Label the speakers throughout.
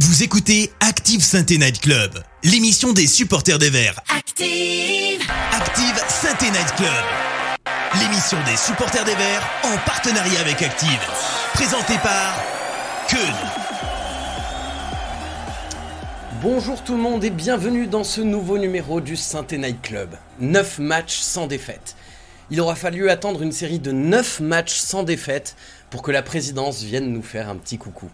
Speaker 1: Vous écoutez Active Sainte Night Club, l'émission des supporters des Verts.
Speaker 2: Active,
Speaker 1: Active Sainte Night Club, l'émission des supporters des Verts en partenariat avec Active. Présentée par Keun.
Speaker 3: Bonjour tout le monde et bienvenue dans ce nouveau numéro du saint Night Club. 9 matchs sans défaite. Il aura fallu attendre une série de 9 matchs sans défaite pour que la présidence vienne nous faire un petit coucou.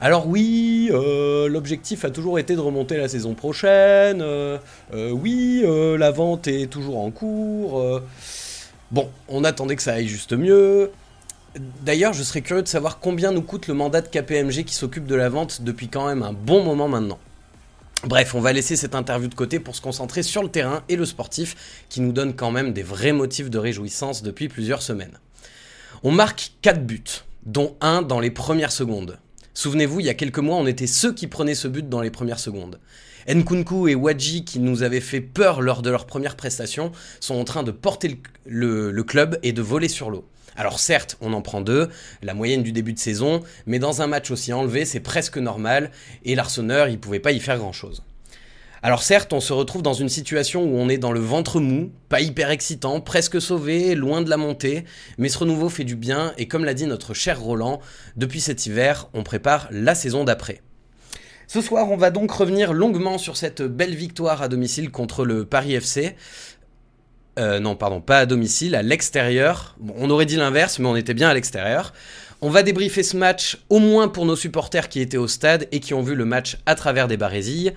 Speaker 3: Alors oui, euh, l'objectif a toujours été de remonter la saison prochaine. euh, euh, oui, la vente est toujours en cours. Bon, on attendait que ça aille juste mieux. D'ailleurs, je serais curieux de savoir combien nous coûte le mandat de KPMG qui s'occupe de la vente depuis quand même un bon moment maintenant. Bref, on va laisser cette interview de côté pour se concentrer sur le terrain et le sportif qui nous donne quand même des vrais motifs de réjouissance depuis plusieurs semaines. On marque 4 buts, dont un dans les premières secondes. Souvenez-vous, il y a quelques mois, on était ceux qui prenaient ce but dans les premières secondes. Nkunku et Wadji, qui nous avaient fait peur lors de leur première prestation, sont en train de porter le, club et de voler sur l'eau. Alors certes, on en prend deux, la moyenne du début de saison, mais dans un match aussi enlevé, c'est presque normal, et l'Arseneur, il pouvait pas y faire grand-chose. Alors certes, on se retrouve dans une situation où on est dans le ventre mou, pas hyper excitant, presque sauvé, loin de la montée, mais ce renouveau fait du bien et comme l'a dit notre cher Roland, depuis cet hiver, on prépare la saison d'après. Ce soir, on va donc revenir longuement sur cette belle victoire à domicile contre le Paris FC. Euh, non, pardon, pas à domicile, à l'extérieur. On aurait dit l'inverse, mais on était bien à l'extérieur. On va débriefer ce match, au moins pour nos supporters qui étaient au stade et qui ont vu le match à travers des barésilles.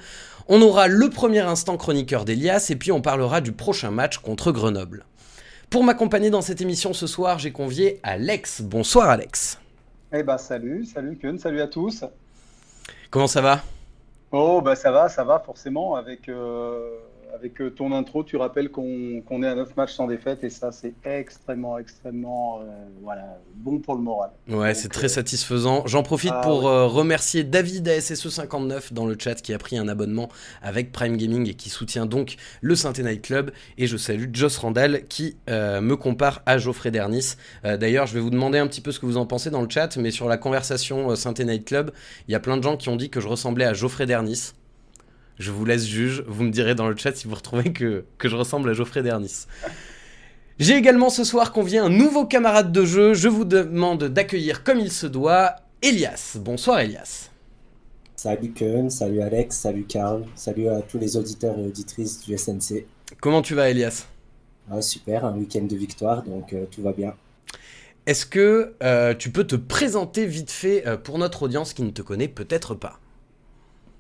Speaker 3: On aura le premier instant chroniqueur d'Elias et puis on parlera du prochain match contre Grenoble. Pour m'accompagner dans cette émission ce soir, j'ai convié Alex. Bonsoir Alex.
Speaker 4: Eh ben salut, salut Kun, salut à tous.
Speaker 3: Comment ça va?
Speaker 4: Oh bah ça va, ça va forcément avec euh, avec euh, ton intro, tu rappelles qu'on est à 9 matchs sans défaite et ça c'est extrêmement extrêmement euh, voilà, bon pour le moral.
Speaker 3: Ouais, c'est très
Speaker 4: euh,
Speaker 3: satisfaisant. J'en profite
Speaker 4: ah
Speaker 3: pour
Speaker 4: ouais.
Speaker 3: euh, remercier David ASSE59 dans le chat qui a pris un abonnement avec Prime Gaming et qui soutient donc le saint Night Club. Et je salue Joss Randall qui me compare à Geoffrey Dernis. D'ailleurs, je vais vous demander un petit peu ce que vous en pensez dans le chat, mais sur la conversation saint Night Club, il y a plein de gens qui ont dit que je ressemblais à Geoffrey Dernis. Je vous laisse juge, vous me direz dans le chat si vous retrouvez que, que je ressemble à Geoffrey Dernis. J'ai également ce soir convié un nouveau camarade de jeu. Je vous demande d'accueillir comme il se doit Elias. Bonsoir Elias.
Speaker 5: Salut Keun, salut Alex, salut Karl, salut à tous les auditeurs et auditrices du SNC.
Speaker 3: Comment tu vas Elias?
Speaker 5: Ah, super, un week-end de victoire, donc euh, tout va bien.
Speaker 3: Est-ce que euh, tu peux te présenter vite fait euh, pour notre audience qui ne te connaît peut-être pas?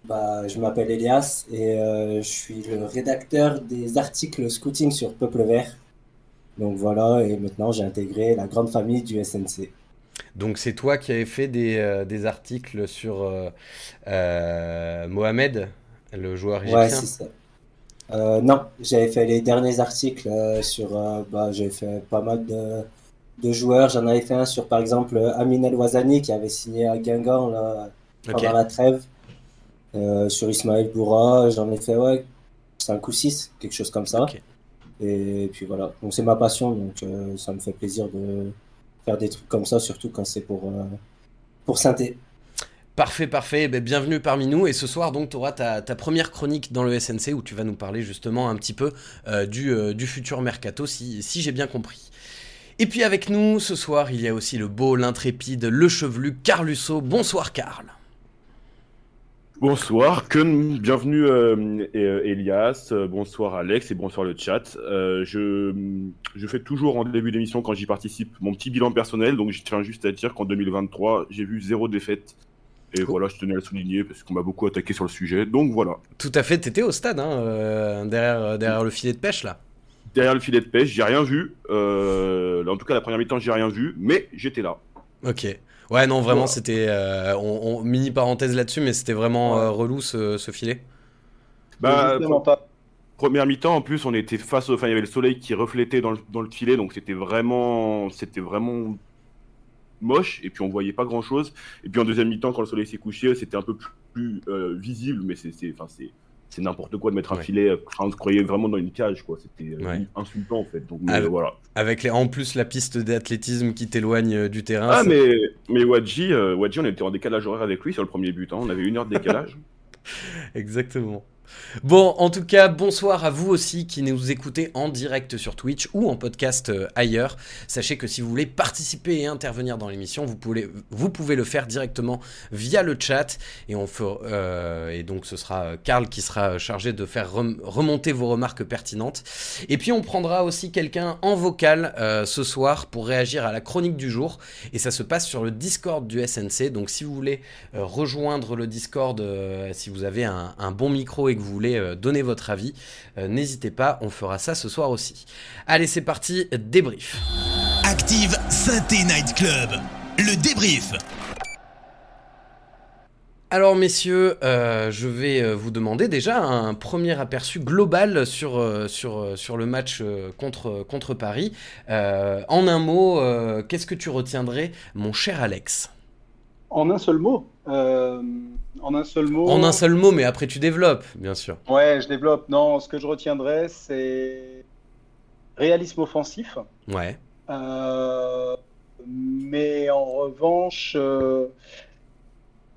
Speaker 5: Bah, je m'appelle Elias et euh, je suis le rédacteur des articles scouting sur Peuple Vert. Donc voilà, et maintenant j'ai intégré la grande famille du SNC.
Speaker 3: Donc c'est toi qui avais fait des, euh, des articles sur euh, Mohamed, le joueur
Speaker 5: Ouais,
Speaker 3: égyptien?
Speaker 5: c'est ça. Non, j'avais fait les derniers articles sur. bah, j'avais fait pas mal de, de joueurs. J'en avais fait un sur, par exemple, Amin El Ouazani qui avait signé à Guingamp là, pendant la trêve. Euh, sur Ismaël Boura, j'en ai fait ouais, 5 ou 6, quelque chose comme ça. Et puis voilà. Donc c'est ma passion, donc euh, ça me fait plaisir de faire des trucs comme ça, surtout quand c'est pour, euh, pour synthé.
Speaker 3: Parfait, parfait. Ben, bienvenue parmi nous. Et ce soir, donc, tu auras ta, ta première chronique dans le SNC où tu vas nous parler justement un petit peu euh, du, euh, du futur mercato, si, si j'ai bien compris. Et puis avec nous, ce soir, il y a aussi le beau, l'intrépide, le chevelu, Carlusso. Bonsoir, Carl.
Speaker 6: Bonsoir, Kun, bienvenue euh, Elias, euh, bonsoir Alex et bonsoir le chat. Euh, je, je fais toujours en début d'émission quand j'y participe mon petit bilan personnel, donc je tiens juste à dire qu'en 2023 j'ai vu zéro défaite. Et voilà, je tenais à le souligner parce qu'on m'a beaucoup attaqué sur le sujet, donc voilà.
Speaker 3: Tout à fait, t'étais au stade, hein, euh, derrière, derrière le filet de pêche, là.
Speaker 6: Derrière le filet de pêche, j'ai rien vu. En tout cas, la première mi-temps, j'ai rien vu, mais j'étais là.
Speaker 3: Ok. Ouais, non, vraiment,
Speaker 6: Voilà.
Speaker 3: c'était. euh, on, on- mini parenthèse là-dessus, mais c'était vraiment euh, relou ce, ce filet.
Speaker 6: Bah. Première mi-temps, en plus, on était face au. Enfin, il y avait le soleil qui reflétait dans le, dans le filet, donc c'était vraiment. C'était vraiment moche, et puis on voyait pas grand-chose. Et puis en deuxième mi-temps, quand le soleil s'est couché, c'était un peu plus euh, visible, mais c'est c'est- enfin, c'est- c'est n'importe quoi de mettre un filet. Enfin, on se croyait vraiment dans une cage, quoi. C'était insultant en fait. Donc, voilà.
Speaker 3: Avec les, en plus la piste d'athlétisme qui t'éloigne du terrain.
Speaker 6: Ah, mais, mais Wadji, Wadji, on était en décalage horaire avec lui sur le premier but. Hein. On avait une heure de décalage.
Speaker 3: Exactement. Bon, en tout cas, bonsoir à vous aussi qui nous écoutez en direct sur Twitch ou en podcast euh, ailleurs. Sachez que si vous voulez participer et intervenir dans l'émission, vous pouvez, le faire directement via le chat. Et, euh, donc, ce sera Karl qui sera chargé de faire remonter vos remarques pertinentes. Et puis, on prendra aussi quelqu'un en vocal euh, ce soir pour réagir à la chronique du jour. Et ça se passe sur le Discord du SNC. Donc, si vous voulez rejoindre le Discord, si vous avez un, un bon micro et que vous voulez euh, donner votre avis, euh, n'hésitez pas, on fera ça ce soir aussi. Allez, c'est parti, débrief.
Speaker 1: Active Synthé Night Club, le débrief.
Speaker 3: Alors messieurs, euh, je vais vous demander déjà un premier aperçu global sur, sur, sur le match contre, contre Paris. en un mot, qu'est-ce que tu retiendrais, mon cher Alex?
Speaker 4: En un seul mot? En un seul mot.
Speaker 3: En un seul mot, mais après tu développes, bien sûr.
Speaker 4: Ouais, je développe. Non, ce que je retiendrai, c'est réalisme offensif.
Speaker 3: Ouais.
Speaker 4: Euh, mais en revanche, euh,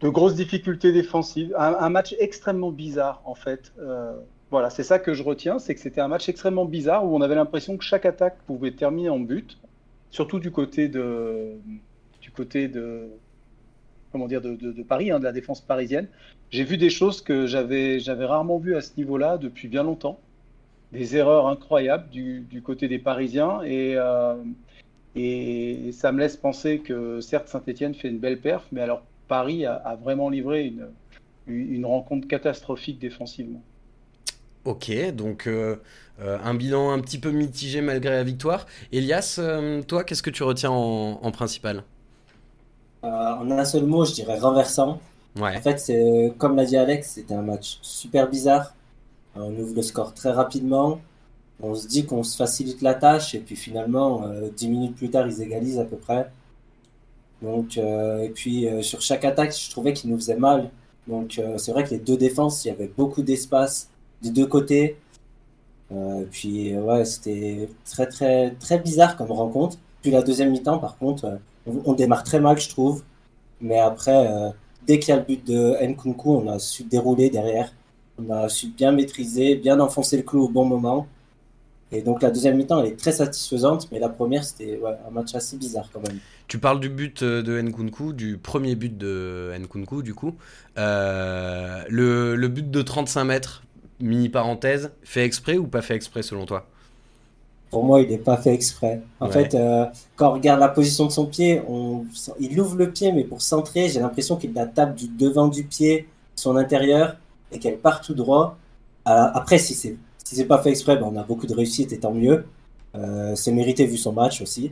Speaker 4: de grosses difficultés défensives. Un, match extrêmement bizarre, en fait. Euh, voilà, c'est ça que je retiens, c'est que c'était un match extrêmement bizarre où on avait l'impression que chaque attaque pouvait terminer en but, surtout du côté de, du côté de, comment dire, de, Paris, hein, de la défense parisienne. J'ai vu des choses que j'avais, rarement vues à ce niveau-là depuis bien longtemps. Des erreurs incroyables du, côté des Parisiens et, euh, et ça me laisse penser que certes Saint-Etienne fait une belle perf, mais alors Paris a, vraiment livré une, une rencontre catastrophique défensivement.
Speaker 3: Ok, donc euh, euh, un bilan un petit peu mitigé malgré la victoire. Elias, toi, qu'est-ce que tu retiens en principal?
Speaker 5: En un seul mot, je dirais renversant. En fait, c'est comme l'a dit Alex, c'était un match super bizarre. Euh, on ouvre le score très rapidement. On se dit qu'on se facilite la tâche et puis finalement, euh, dix minutes plus tard, ils égalisent à peu près. Donc, et puis sur chaque attaque, je trouvais qu'ils nous faisaient mal. Donc c'est vrai que les deux défenses, il y avait beaucoup d'espace des deux côtés. puis ouais, c'était très très très bizarre comme rencontre. Puis la deuxième mi-temps, par contre, on, démarre très mal, je trouve. Mais après, euh, dès qu'il y a le but de Nkunku, on a su dérouler derrière. On a su bien maîtriser, bien enfoncer le clou au bon moment. Et donc la deuxième mi-temps, elle est très satisfaisante, mais la première, c'était un match assez bizarre quand même.
Speaker 3: Tu parles du but euh, de Nkunku, du premier but de Nkunku, du coup. Euh, le, le, but de 35 mètres, mini parenthèse, fait exprès ou pas fait exprès selon toi?
Speaker 5: Pour moi, il n'est pas fait exprès. En fait, euh, quand on regarde la position de son pied, on, il ouvre le pied, mais pour centrer, j'ai l'impression qu'il la tape du devant du pied, son intérieur, et qu'elle part tout droit. après, si c'est si c'est pas fait exprès, ben, on a beaucoup de réussite et tant mieux. Euh, c'est mérité vu son match aussi.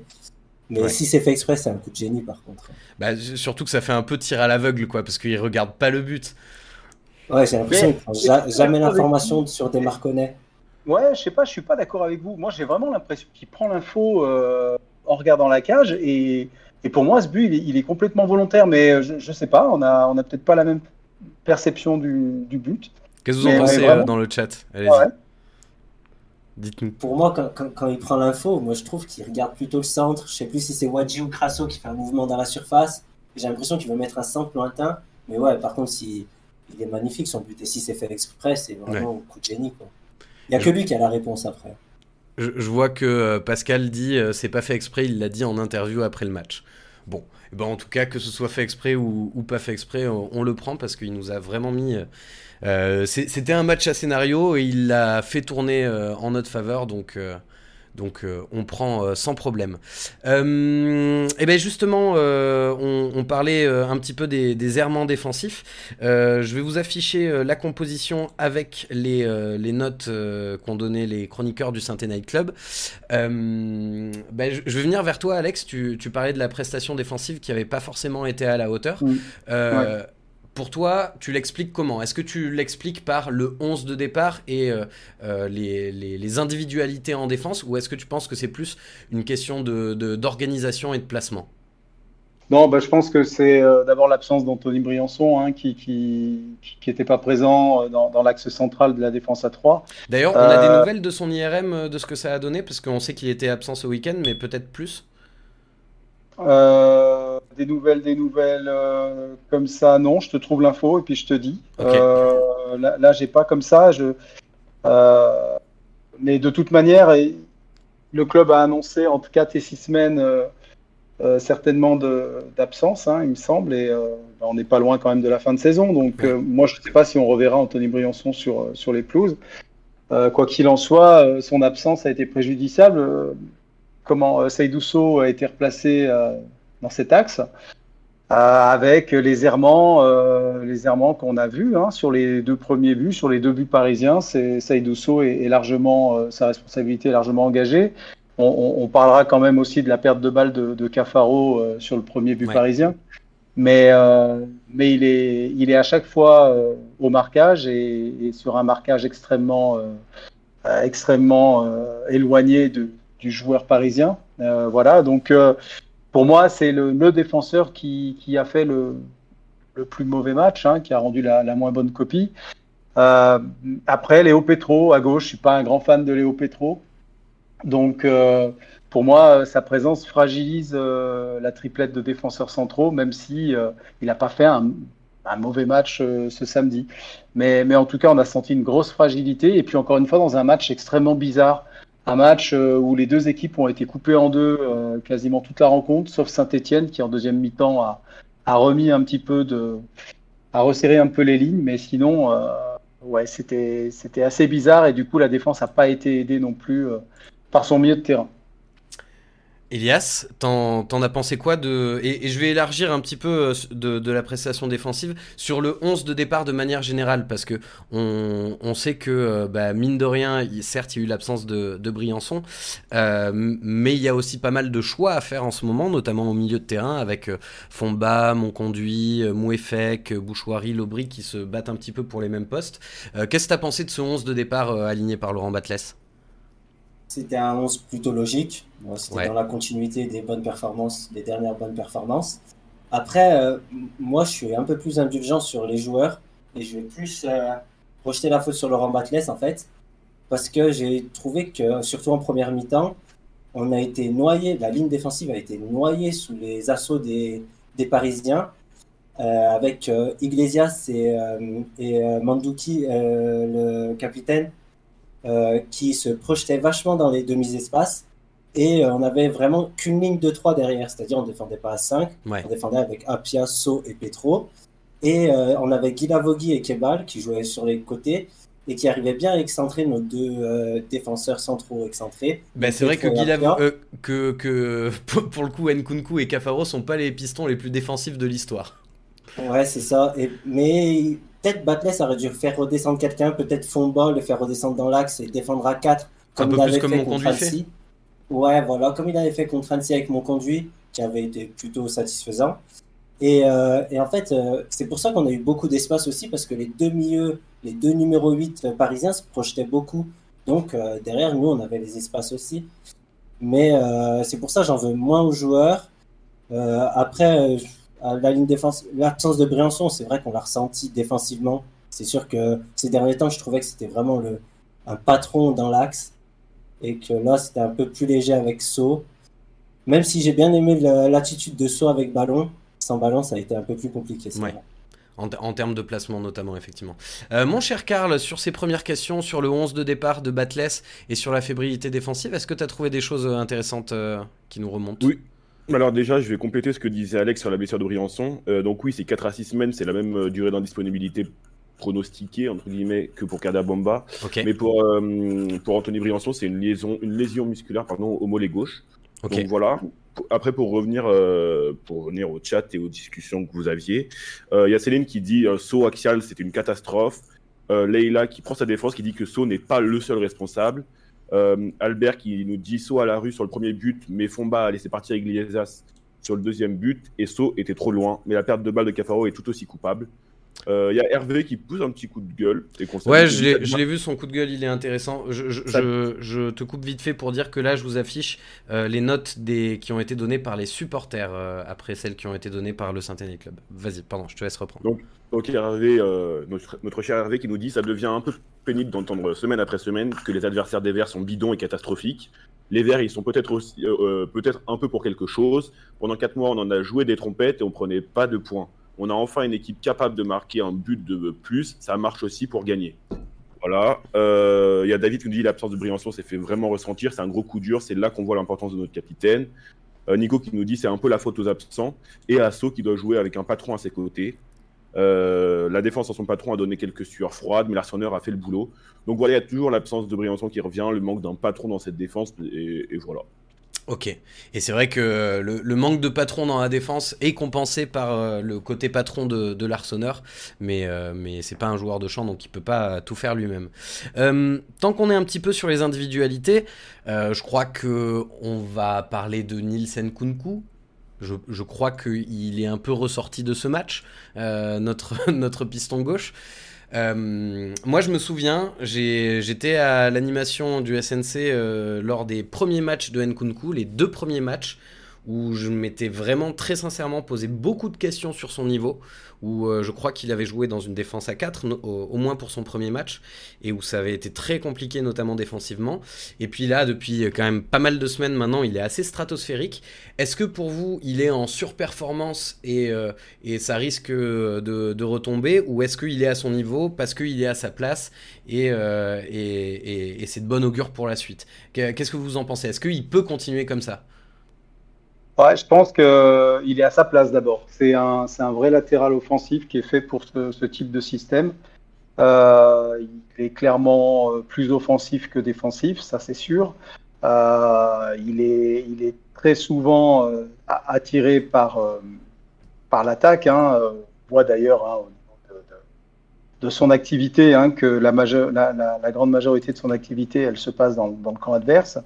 Speaker 5: Mais si c'est fait exprès, c'est un coup de génie par contre.
Speaker 3: Bah, surtout que ça fait un peu tir à l'aveugle, quoi, parce qu'il regarde pas le but.
Speaker 5: Ouais, j'ai l'impression qu'il prend jamais l'information sur des Marconnais.
Speaker 4: Ouais, je sais pas, je suis pas d'accord avec vous. Moi, j'ai vraiment l'impression qu'il prend l'info euh, en regardant la cage et, et, pour moi, ce but, il est, complètement volontaire. Mais euh, je, je sais pas, on a, on a peut-être pas la même perception du, du but.
Speaker 3: Qu'est-ce que vous en pensez euh, dans le chat? Allez-y. Dites-nous.
Speaker 5: Pour moi, quand, quand, il prend l'info, moi je trouve qu'il regarde plutôt le centre. Je sais plus si c'est Wadji ou Crasso qui fait un mouvement dans la surface. J'ai l'impression qu'il veut mettre un centre lointain. Mais ouais, par contre, si, il est magnifique son but. Et si c'est fait exprès, c'est vraiment un coup de génie. Quoi. Il n'y a que lui qui a la réponse après.
Speaker 3: Je, vois que euh, Pascal dit euh, c'est pas fait exprès, il l'a dit en interview après le match. Bon, eh ben en tout cas, que ce soit fait exprès ou, pas fait exprès, on, le prend parce qu'il nous a vraiment mis. Euh, c'était un match à scénario et il l'a fait tourner en notre faveur, donc donc euh, on prend euh, sans problème. et euh, eh bien justement, on, parlait un petit peu des, errements défensifs. je vais vous afficher la composition avec les, les notes qu'ont donné les chroniqueurs du saint Night Club. Ben, je vais venir vers toi, Alex. Tu, parlais de la prestation défensive qui n'avait pas forcément été à la hauteur pour toi, tu l'expliques comment? Est-ce que tu l'expliques par le 11 de départ et euh, euh, les, individualités en défense ou est-ce que tu penses que c'est plus une question d'organisation de, et de placement?
Speaker 4: Non, bah, je pense que c'est euh, d'abord l'absence d'Anthony Briançon hein, qui n'était pas présent dans, l'axe central de la défense à 3.
Speaker 3: D'ailleurs, on a des nouvelles de son IRM, de ce que ça a donné, parce qu'on sait qu'il était absent ce week-end, mais peut-être plus
Speaker 4: Des nouvelles, des nouvelles comme ça, non, je te trouve l'info et puis je te dis. là, là j'ai pas comme ça. Je, mais de toute manière, le club a annoncé en tout cas tes six semaines euh, euh, certainement d'absence, hein, il me semble, et euh, ben, on n'est pas loin quand même de la fin de saison. Donc moi, je ne sais pas si on reverra Anthony Briançon sur, sur les pelouses. quoi qu'il en soit, son absence a été préjudiciable. Comment Seydousso a été replacé dans cet axe avec les errements, les errements qu'on a vus hein, sur les deux premiers buts, sur les deux buts parisiens. Saïdousso est, largement sa responsabilité est largement engagée. On, parlera quand même aussi de la perte de balle de, Cafaro sur le premier but parisien. Mais, mais il, est, il est à chaque fois au marquage et, sur un marquage extrêmement, extrêmement éloigné de, du joueur parisien. voilà, donc pour moi, c'est le, défenseur qui, a fait le, plus mauvais match, hein, qui a rendu la, moins bonne copie. Euh, après, Léo Petro à gauche, je suis pas un grand fan de Léo Petro. Donc, euh, pour moi, sa présence fragilise euh, la triplette de défenseurs centraux, même si il n'a pas fait un, mauvais match ce samedi. Mais en tout cas, on a senti une grosse fragilité. Et puis, encore une fois, dans un match extrêmement bizarre un match euh, où les deux équipes ont été coupées en deux euh, quasiment toute la rencontre, sauf Saint-Etienne qui en deuxième mi-temps a, remis un petit peu de, a resserré un peu les lignes, mais sinon, euh, ouais, c'était c'était assez bizarre et du coup la défense n'a pas été aidée non plus par son milieu de terrain.
Speaker 3: Elias, t'en, as pensé quoi de et, je vais élargir un petit peu euh, de, la prestation défensive sur le 11 de départ de manière générale parce que on, sait que euh, bah, mine de rien, certes il y a eu l'absence de, Briançon, euh, mais il y a aussi pas mal de choix à faire en ce moment, notamment au milieu de terrain avec Fomba, Monconduit, Mouefek, Bouchoirie, Lobry qui se battent un petit peu pour les mêmes postes. qu'est-ce que t'as pensé de ce 11 de départ aligné par Laurent Batles?
Speaker 5: C'était un 11 plutôt logique. C'était dans la continuité des bonnes performances, des dernières bonnes performances. Après, euh, moi, je suis un peu plus indulgent sur les joueurs et je vais plus euh, rejeter la faute sur Laurent Batles, en fait, parce que j'ai trouvé que, surtout en première mi-temps, on a été noyé, la ligne défensive a été noyée sous les assauts des, des Parisiens, euh, avec Iglesias et, et Mandouki, le capitaine, euh, qui se projetait vachement dans les demi-espaces. Et euh, on avait vraiment qu'une ligne de 3 derrière, c'est-à-dire on ne défendait pas à 5, on défendait avec Apia, So et Petro. Et euh, on avait Guilavogui et Kebal qui jouaient sur les côtés et qui arrivaient bien à excentrer nos deux défenseurs centraux excentrés.
Speaker 3: Ben, c'est vrai que, que, que pour le coup, Nkunku et Cafaro sont pas les pistons les plus défensifs de l'histoire.
Speaker 5: Ouais, c'est ça. Et, mais peut-être Batles aurait dû faire redescendre quelqu'un, peut-être Fomba, le faire redescendre dans l'axe et défendre à 4,
Speaker 3: comme il avait fait contre Annecy.
Speaker 5: Ouais, voilà, comme il avait fait contre Annecy avec mon conduit, qui avait été plutôt satisfaisant. Et, euh, et en fait, euh, c'est pour ça qu'on a eu beaucoup d'espace aussi, parce que les deux milieux, les deux numéros 8 parisiens se projetaient beaucoup. Donc euh, derrière, nous, on avait les espaces aussi. Mais c'est pour ça que j'en veux moins aux joueurs. après, la ligne défense, l'absence de Briançon, c'est vrai qu'on l'a ressenti défensivement. C'est sûr que ces derniers temps, je trouvais que c'était vraiment le, un patron dans l'axe et que là, c'était un peu plus léger avec So. Même si j'ai bien aimé l'attitude de So avec ballon, sans ballon, ça a été un peu plus compliqué.
Speaker 3: En, termes de placement notamment, effectivement. Euh, mon cher Karl, sur ces premières questions, sur le 11 de départ de Batles et sur la fébrilité défensive, est-ce que tu as trouvé des choses intéressantes euh, qui nous remontent?
Speaker 6: Oui, alors déjà, je vais compléter ce que disait Alex sur la blessure de Briançon. Euh, donc oui, c'est 4 à 6 semaines, c'est la même euh, durée d'indisponibilité pronostiquée, entre guillemets, que pour Kadabomba. Bomba. Mais pour, euh, pour Anthony Briançon, c'est une lésion musculaire pardon, au mollet gauche. Donc voilà. Après, pour revenir, pour revenir au chat et aux discussions que vous aviez, il y a Céline qui dit saut axial, c'est une catastrophe. Leila qui prend sa défense, qui dit que saut n'est pas le seul responsable. Euh, Albert qui nous dit saut à la rue sur le premier but, mais Fomba a laissé partir Iglesias sur le deuxième but et saut était trop loin. Mais la perte de balle de Cafaro est tout aussi coupable. Il euh, y a Hervé qui pousse un petit coup de gueule.
Speaker 3: Ouais, je l'ai vu, son coup de gueule, il est intéressant. Je, je, te coupe vite fait pour dire que là, je vous affiche euh, les notes des, qui ont été données par les supporters euh, après celles qui ont été données par le Saint-Étienne Club. Vas-y, pardon, je te laisse reprendre.
Speaker 6: Donc, ok, Hervé, notre, notre, cher Hervé qui nous dit ça devient un peu pénible d'entendre semaine après semaine que les adversaires des Verts sont bidons et catastrophiques. Les Verts, ils sont peut-être peut-être un peu pour quelque chose. Pendant 4 mois, on en a joué des trompettes et on prenait pas de points on a enfin une équipe capable de marquer un but de plus, ça marche aussi pour gagner. Voilà. Euh, il y a David qui nous dit l'absence de Briançon s'est fait vraiment ressentir. C'est un gros coup dur. C'est là qu'on voit l'importance de notre capitaine. Euh, Nico qui nous dit c'est un peu la faute aux absents. Et Asso qui doit jouer avec un patron à ses côtés. Euh, la défense en son patron a donné quelques sueurs froides, mais l'arseneur a fait le boulot. Donc voilà, il y a toujours l'absence de Briançon qui revient, le manque d'un patron dans cette défense. et voilà.
Speaker 3: Ok. Et c'est vrai que le, manque de patron dans la défense est compensé par euh, le côté patron de, mais, euh, mais c'est pas un joueur de champ, donc il peut pas tout faire lui-même. Euh, tant qu'on est un petit peu sur les individualités, je crois que on va parler de Nielsen Kunku. Je, crois qu'il est un peu ressorti de ce match, notre piston gauche. Euh, moi, je me souviens, j'étais à l'animation du SNC euh, lors des premiers matchs de Nkunku, les deux premiers matchs où je m'étais vraiment très sincèrement posé beaucoup de questions sur son niveau, où euh, je crois qu'il avait joué dans une défense à 4, au, moins pour son premier match, et où ça avait été très compliqué, notamment défensivement. Et puis là, depuis quand même pas mal de semaines maintenant, il est assez stratosphérique. Est-ce que pour vous, il est en surperformance et, euh, et ça risque de, retomber, ou est-ce qu'il est à son niveau parce qu'il est à sa place et, euh, et, et c'est de bon augure pour la suite? Qu'est-ce que vous en pensez? Est-ce qu'il peut continuer comme ça?
Speaker 4: Je pense qu'il est à sa place d'abord. C'est un, un, vrai latéral offensif qui est fait pour ce, type de système. Euh, il est clairement euh, plus offensif que défensif, ça c'est sûr. Euh, il, est, il est très souvent attiré par, par l'attaque. Hein. On voit d'ailleurs hein, de, son activité hein, que la, la, la, grande majorité de son activité, elle se passe dans, dans le camp adverse.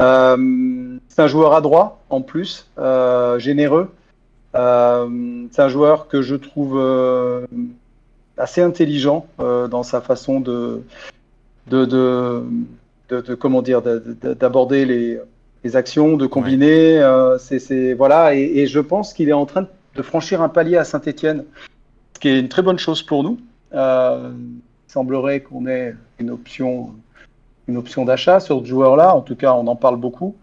Speaker 4: Euh, c'est un joueur adroit en plus, euh, généreux. Euh, c'est un joueur que je trouve assez intelligent dans sa façon de, de, de, comment dire, d'aborder les, les, actions, de combiner. c'est, voilà, et, je pense qu'il est en train de franchir un palier à Saint-Etienne, ce qui est une très bonne chose pour nous. il semblerait qu'on ait une option une option d'achat sur ce joueur-là. En tout cas, on en parle beaucoup.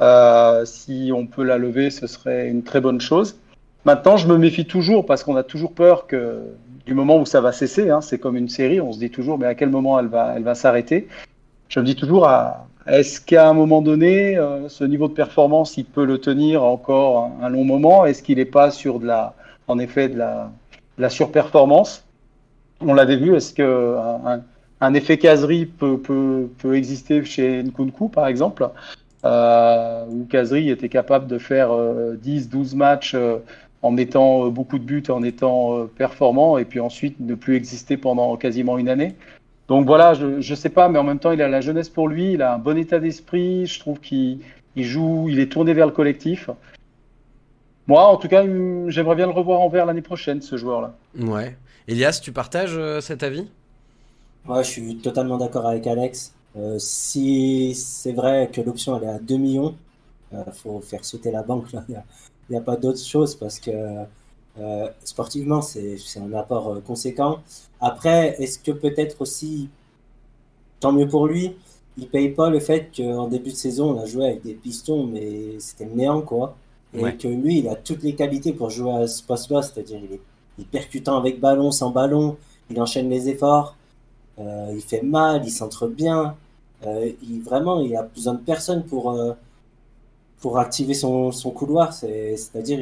Speaker 4: Euh, si on peut la lever, ce serait une très bonne chose. Maintenant, je me méfie toujours parce qu'on a toujours peur que du moment où ça va cesser, hein, c'est comme une série, on se dit toujours, mais à quel moment elle va, elle va s'arrêter? Je me dis toujours, ah, est-ce qu'à un moment donné, euh, ce niveau de performance, il peut le tenir encore un, long moment? Est-ce qu'il n'est pas sur de la, en effet, de la, la surperformance? On l'avait vu, est-ce que un effet caserie peut, peut, peut, exister chez Nkunku, par exemple, euh, où Casery était capable de faire 10-12 euh, matchs euh, en mettant beaucoup de buts, en étant performant, et puis ensuite ne plus exister pendant quasiment une année. Donc voilà, je ne sais pas, mais en même temps, il a la jeunesse pour lui, il a un bon état d'esprit, je trouve qu'il joue, il est tourné vers le collectif. Moi, en tout cas, j'aimerais bien le revoir en vert l'année prochaine, ce joueur-là.
Speaker 3: Ouais. Elias, tu partages cet avis?
Speaker 5: Ouais, je suis totalement d'accord avec Alex. Euh, si c'est vrai que l'option elle est à 2 millions, il euh, faut faire sauter la banque. Il n'y a, pas d'autre chose parce que euh, sportivement, c'est un apport conséquent. Après, est-ce que peut-être aussi, tant mieux pour lui, il paye pas le fait qu'en début de saison, on a joué avec des pistons, mais c'était néant, quoi. Et que lui, il a toutes les qualités pour jouer à ce poste-là, c'est-à-dire il est, il est percutant avec ballon, sans ballon, il enchaîne les efforts. Euh, il fait mal, il s'entre bien. Euh, il, vraiment, il a besoin de personne pour, euh, pour activer son, son couloir. C'est-à-dire,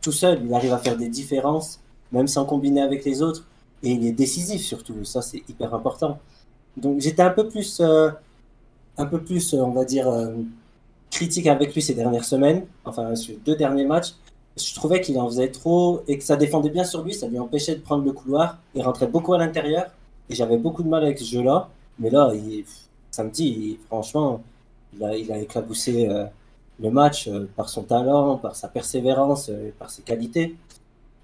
Speaker 5: tout seul, il arrive à faire des différences, même sans combiner avec les autres. Et il est décisif surtout. Ça, c'est hyper important. Donc, j'étais un peu plus, un peu plus, on va dire, critique avec lui ces dernières semaines. Enfin, sur deux derniers matchs. Je trouvais qu'il en faisait trop et que ça défendait bien sur lui. Ça lui empêchait de prendre le couloir. Il rentrait beaucoup à l'intérieur. Et j'avais beaucoup de mal avec ce jeu-là. Mais là, il, samedi, franchement, il a, il a éclaboussé euh, le match euh, par son talent, par sa persévérance, euh, par ses qualités.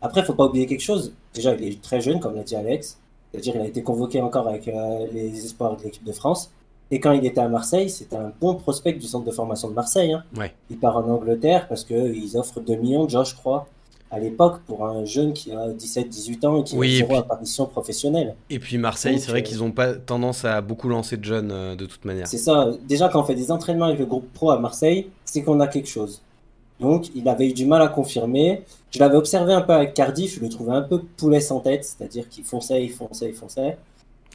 Speaker 5: Après, il faut pas oublier quelque chose. Déjà, il est très jeune, comme l'a dit Alex. C'est-à-dire, il a été convoqué encore avec les espoirs de l'équipe de France. Et quand il était à Marseille, c'était un bon prospect du centre de formation de Marseille. Hein. Il part en Angleterre parce qu'ils offrent 2 millions, déjà, je crois, à l'époque, pour un jeune qui a 17-18 ans et qui a zéro apparition professionnelle.
Speaker 3: Et puis Marseille, c'est vrai euh, qu'ils n'ont pas tendance à beaucoup lancer de jeunes euh, de toute manière.
Speaker 5: C'est ça. Déjà, quand on fait des entraînements avec le groupe pro à Marseille, c'est qu'on a quelque chose. Donc, il avait eu du mal à confirmer. Je l'avais observé un peu avec Cardiff, je le trouvais un peu poulet sans tête, c'est-à-dire qu'il fonçait, il fonçait, il fonçait.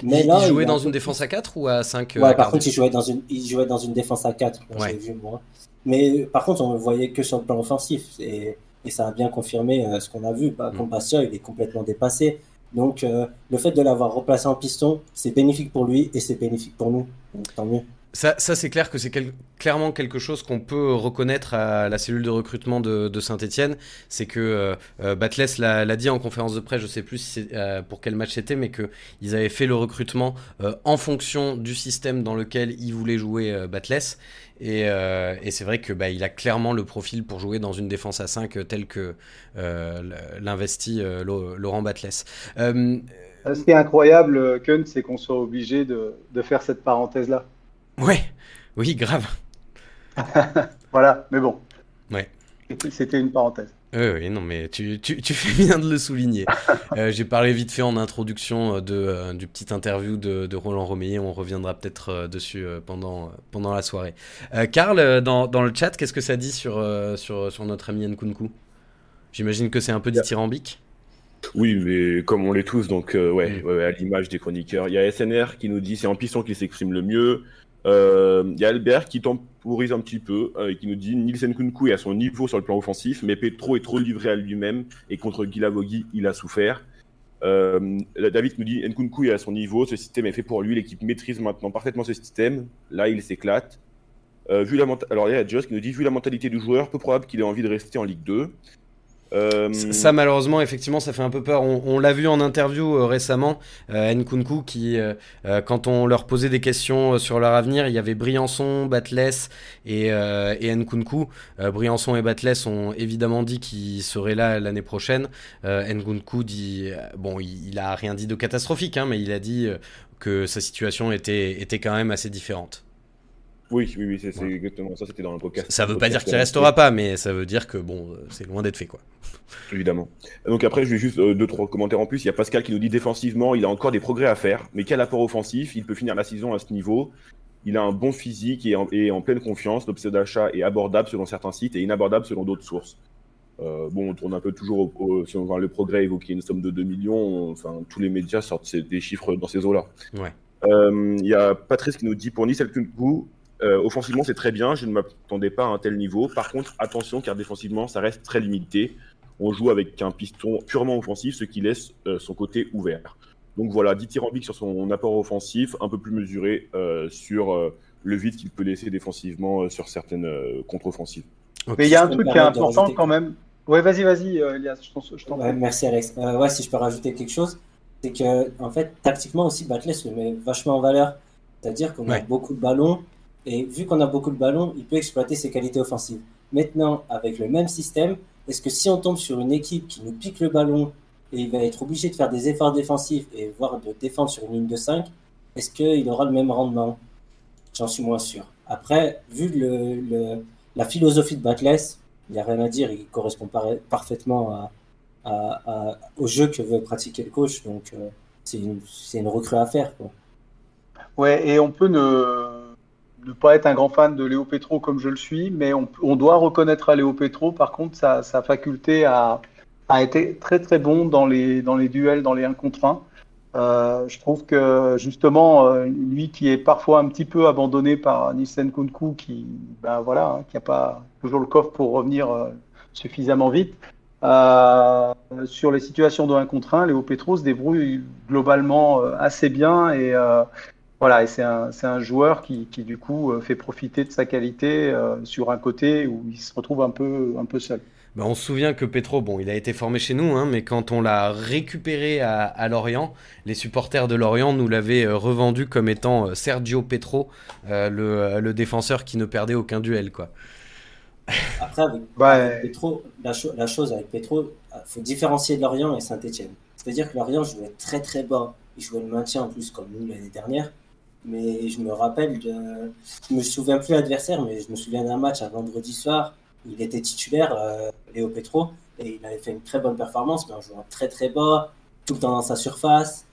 Speaker 3: Mais il, là, il jouait dans une défense à 4 ou à 5
Speaker 5: euh, Ouais, par contre, il jouait, dans une, il jouait dans une défense à 4, ouais. vu moi. Mais par contre, on ne le voyait que sur le plan offensif. Et, et ça a bien confirmé euh, ce qu'on a vu. Bah, mm. Bastia, il est complètement dépassé. Donc, euh, le fait de l'avoir replacé en piston, c'est bénéfique pour lui et c'est bénéfique pour nous. Donc, tant mieux.
Speaker 3: Ça, c'est clair que c'est clairement quelque chose qu'on peut reconnaître à la cellule de recrutement de, Saint-Etienne. C'est que euh, euh Batles l'a dit en conférence de presse, je sais plus euh, pour quel match c'était, mais qu'ils avaient fait le recrutement euh, en fonction du système dans lequel ils voulaient jouer Batles. Et, c'est vrai que bah, il a clairement le profil pour jouer dans une défense à 5 telle que l'investit Laurent Batles.
Speaker 4: Ce qui est incroyable, Kun, c'est qu'on soit obligé de, de faire cette parenthèse-là.
Speaker 3: Ouais, oui, grave.
Speaker 4: voilà, mais bon.
Speaker 3: Ouais.
Speaker 4: C'était une parenthèse.
Speaker 3: Oui, oui, non, mais tu, tu, tu, fais bien de le souligner. euh, J'ai parlé vite fait en introduction euh, de, euh, du petit interview de, de Roland Romeyer. On reviendra peut-être euh, dessus pendant, pendant la soirée. Karl, dans, dans, le chat, qu'est-ce que ça dit sur, sur, sur notre ami Nkunku? J'imagine que c'est un peu dithyrambique.
Speaker 6: Oui, mais comme on l'est tous, donc mm. ouais, ouais, à l'image des chroniqueurs. Il y a SNR qui nous dit c'est en piston qui s'exprime le mieux. Il euh, y a Albert qui temporise un petit peu euh, et qui nous dit Nielsen Kunku est à son niveau sur le plan offensif, mais Petro est trop livré à lui-même et contre Guilavogui, il a souffert. Euh, David nous dit Nkunku est à son niveau, ce système est fait pour lui, l'équipe maîtrise maintenant parfaitement ce système. Là, il s'éclate. vu la Alors, il y a Joss qui nous dit Vu la mentalité du joueur, peu probable qu'il ait envie de rester en Ligue 2.
Speaker 3: Euh, ça, malheureusement, effectivement, ça fait un peu peur. On, l'a vu en interview euh, récemment, euh, Nkunku, qui, quand on leur posait des questions sur leur avenir, il y avait Briançon, Batles et, et Nkunku. Briançon et Batles ont évidemment dit qu'ils seraient là l'année prochaine. Nkunku dit, bon, il, il, a rien dit de catastrophique, hein, mais il a dit que sa situation était, était quand même assez différente.
Speaker 6: Oui, oui, oui, c'est exactement ça, c'était dans le podcast.
Speaker 3: Ça veut pas dire qu'il restera pas, mais ça veut dire que bon, euh, c'est loin d'être fait, quoi.
Speaker 6: Évidemment. Donc après, je vais juste euh, deux, trois commentaires en plus. Il y a Pascal qui nous dit défensivement, il a encore des progrès à faire, mais quel apport offensif? Il peut finir la saison à ce niveau. Il a un bon physique et en, en pleine confiance. L'option d'achat est abordable selon certains sites et inabordable selon d'autres sources. Euh, bon, on tourne un peu toujours au, si on voit le progrès évoqué une somme de 2 millions. Enfin, tous les médias sortent des chiffres dans ces eaux-là.
Speaker 3: Ouais.
Speaker 6: Il y a Patrice qui nous dit pour Nice coup euh, offensivement, c'est très bien. Je ne m'attendais pas à un tel niveau. Par contre, attention, car défensivement, ça reste très limité. On joue avec un piston purement offensif, ce qui laisse euh, son côté ouvert. Donc voilà, dithyrambique sur son apport offensif, un peu plus mesuré euh, sur le vide qu'il peut laisser défensivement sur certaines contre-offensives.
Speaker 4: Mais il y a un truc qui est important quand même. Ouais, vas-y, vas-y, Elias, je t'en
Speaker 5: ouais, Merci, Alex. ouais, si je peux rajouter quelque chose, c'est que, en fait, tactiquement aussi, Batley se met vachement en valeur. C'est-à-dire qu'on a beaucoup de ballons et vu qu'on a beaucoup de ballons, il peut exploiter ses qualités offensives. Maintenant, avec le même système, est-ce que si on tombe sur une équipe qui nous pique le ballon et il va être obligé de faire des efforts défensifs et voire de défendre sur une ligne de 5, est-ce qu'il aura le même rendement? J'en suis moins sûr. Après, vu la philosophie de Batless, il n'y a rien à dire, il correspond parfaitement à, au jeu que veut pratiquer le coach. Donc, euh, c'est une, recrue à faire.
Speaker 4: Ouais, et on peut ne ne pas être un grand fan de Léo Petro comme je le suis, mais on, doit reconnaître à Léo Petro, par contre, sa, faculté à, a été très très bon dans les, dans les duels, dans les 1 contre 1. Euh, je trouve que justement, euh, lui qui est parfois un petit peu abandonné par Nissen Kunku, qui ben voilà, hein, qui n'a pas toujours le coffre pour revenir euh, suffisamment vite, sur les situations de 1 contre 1, Léo Petro se débrouille globalement assez bien et voilà, et c'est un, un, joueur qui, qui, du coup, euh, fait profiter de sa qualité euh, sur un côté où il se retrouve un peu, un peu seul.
Speaker 3: Ben, on se souvient que Petro, bon, il a été formé chez nous, hein, mais quand on l'a récupéré à, à, Lorient, les supporters de Lorient nous l'avaient euh, revendu comme étant Sergio Petro, le, le, défenseur qui ne perdait aucun duel, quoi.
Speaker 5: Après, avec, Petro, la, la, chose avec Petro, il faut différencier Lorient et Saint-Etienne. C'est-à-dire que Lorient jouait très très bas. Il jouait le maintien en plus, comme nous l'année dernière. Mais je me rappelle de. Je me souviens plus l'adversaire, mais je me souviens d'un match un vendredi soir. Il était titulaire, euh, Léo Petro, et il avait fait une très bonne performance, mais en jouant très très bas, tout le temps dans sa surface,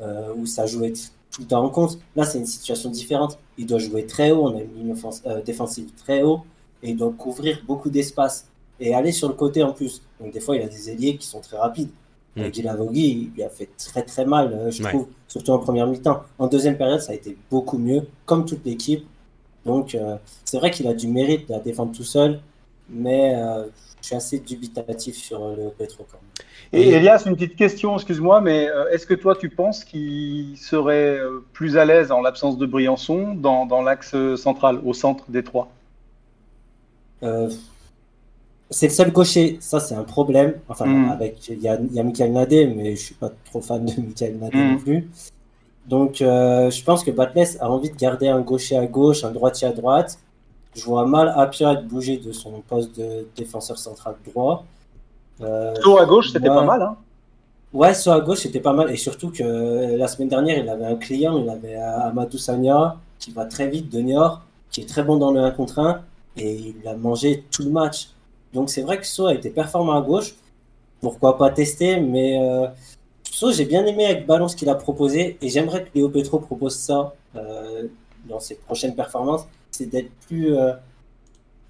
Speaker 5: euh, où ça jouait tout le temps en compte. Là, c'est une situation différente. Il doit jouer très haut, on a une ligne euh, défensive très haut, et il doit couvrir beaucoup d'espace et aller sur le côté en plus. Donc des fois, il a des ailiers qui sont très rapides. Mm. Guy il a fait très très mal, euh, je trouve, surtout en première mi-temps. En deuxième période, ça a été beaucoup mieux, comme toute l'équipe. Donc euh, c'est vrai qu'il a du mérite de défendre tout seul, mais euh, je suis assez dubitatif sur le Petro.
Speaker 4: Et Elias, une petite question, excuse-moi, mais est-ce que toi tu penses qu'il serait plus à l'aise en l'absence de Briançon dans, dans l'axe central, au centre des trois?
Speaker 5: C'est le seul gaucher, ça c'est un problème. Enfin, hmm. avec il y a, y a Michael Nadé, mais je suis pas trop fan de Michael Nadé non hmm. plus. Donc, euh, je pense que Batles a envie de garder un gaucher à gauche, un droitier à droite. Je vois mal Apia bouger de son poste de défenseur central droit.
Speaker 4: Euh, à gauche, c'était pas mal. Hein
Speaker 5: ouais, soit à gauche, c'était pas mal. Et surtout que euh, la semaine dernière, il avait un client, il avait Amadou Sanya, qui va très vite de Niort, qui est très bon dans le 1 contre 1. Et il a mangé tout le match. Donc c'est vrai que So a été performant à gauche. Pourquoi pas tester Mais euh, So, j'ai bien aimé avec Ballon ce qu'il a proposé. Et j'aimerais que Léo Petro propose ça euh, dans ses prochaines performances. C'est d'être plus euh,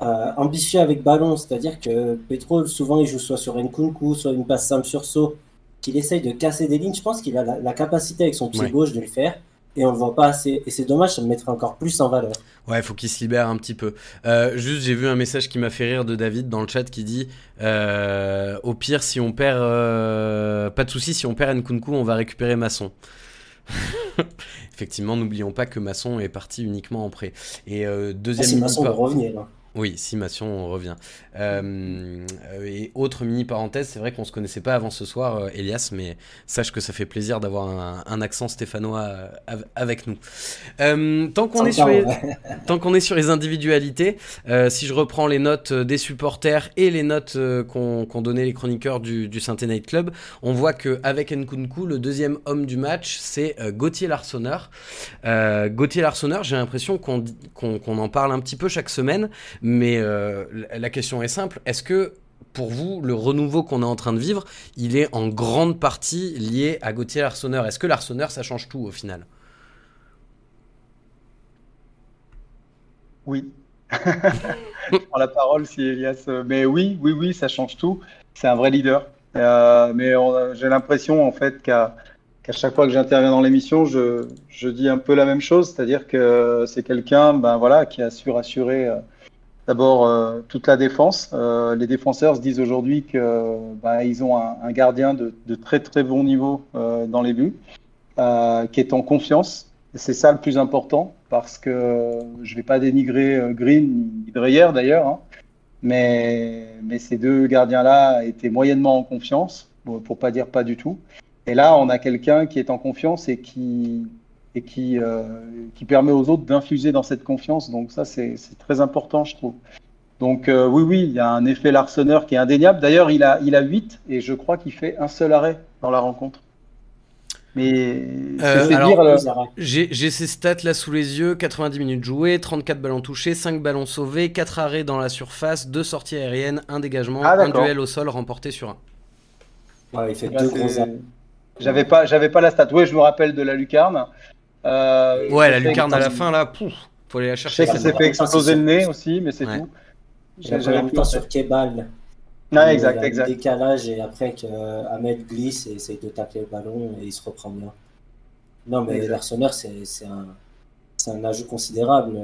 Speaker 5: euh, ambitieux avec Ballon. C'est-à-dire que Petro, souvent, il joue soit sur Nkunku, soit une passe simple sur So. Qu'il essaye de casser des lignes. Je pense qu'il a la, capacité avec son pied gauche de le faire et on le voit pas assez. Et c'est dommage, ça me mettrait encore plus en valeur.
Speaker 3: Ouais, il faut qu'il se libère un petit peu. Euh, juste, j'ai vu un message qui m'a fait rire de David dans le chat qui dit euh, Au pire, si on perd, euh, pas de souci, si on perd Nkunku, on va récupérer Masson. Effectivement, n'oublions pas que Masson est parti uniquement en prêt. Et deuxième. Ah,
Speaker 5: si Masson va revenir. Là.
Speaker 3: Oui, Simation, on revient. Euh, et autre mini parenthèse, c'est vrai qu'on se connaissait pas avant ce soir, euh, Elias, mais sache que ça fait plaisir d'avoir un, accent stéphanois euh, avec nous. tant qu'on est, sur les, tant qu'on est sur les individualités, si je reprends les notes des supporters et les notes qu'ont donné les chroniqueurs du, du saint Night Club, on voit qu'avec Nkunku, le deuxième homme du match, c'est Gauthier Larsonneur. Gauthier Larsonneur, j'ai l'impression qu'on en parle un petit peu chaque semaine mais euh, la question est simple. Est-ce que pour vous, le renouveau qu'on est en train de vivre, il est en grande partie lié à Gauthier Larsonneur? Est-ce que Larsonneur, ça change tout au final?
Speaker 4: Oui. Je prends la parole si Elias. Euh, mais oui, oui, oui, ça change tout. C'est un vrai leader. Euh, mais j'ai l'impression en fait qu'à chaque fois que j'interviens dans l'émission, je, dis un peu la même chose, c'est-à-dire que c'est quelqu'un, ben voilà, qui a su rassurer D'abord, euh, toute la défense. Euh, les défenseurs se disent aujourd'hui que bah, ont un, gardien de, très très bon niveau euh, dans les buts, qui est en confiance. C'est ça le plus important parce que je ne vais pas dénigrer Green ni Dreyer d'ailleurs, hein, mais, mais ces deux gardiens-là étaient moyennement en confiance, pour pas dire pas du tout. Et là, on a quelqu'un qui est en confiance et qui, et qui, euh, qui permet aux autres d'infuser dans cette confiance. Donc ça, c'est très important, je trouve. Donc euh, oui, oui, il y a un effet Larsonneur qui est indéniable. D'ailleurs, il a, il a 8 et je crois qu'il fait un seul arrêt dans la rencontre. Mais
Speaker 3: euh, j'ai ces stats là sous les yeux 90 minutes jouées, 34 ballons touchés, 5 ballons sauvés, 4 arrêts dans la surface, 2 sorties aériennes, un dégagement, ah, un duel au sol remporté sur un.
Speaker 5: Ouais, il fait deux gros arrêts.
Speaker 4: J'avais pas, pas la stat. Oui, je me rappelle de la lucarne.
Speaker 3: Euh, ouais, la lucarne à la fin, là, pouf, faut aller la chercher.
Speaker 4: Je sais ça s'est fait exploser le nez aussi, mais c'est tout.
Speaker 5: J'avais un temps sur Kebal.
Speaker 4: Ah, exact, exact.
Speaker 5: décalage et après que Ahmed glisse et essaye de tacler le ballon et il se reprend bien. Non, mais l'Arseneur, c'est un, un ajout considérable.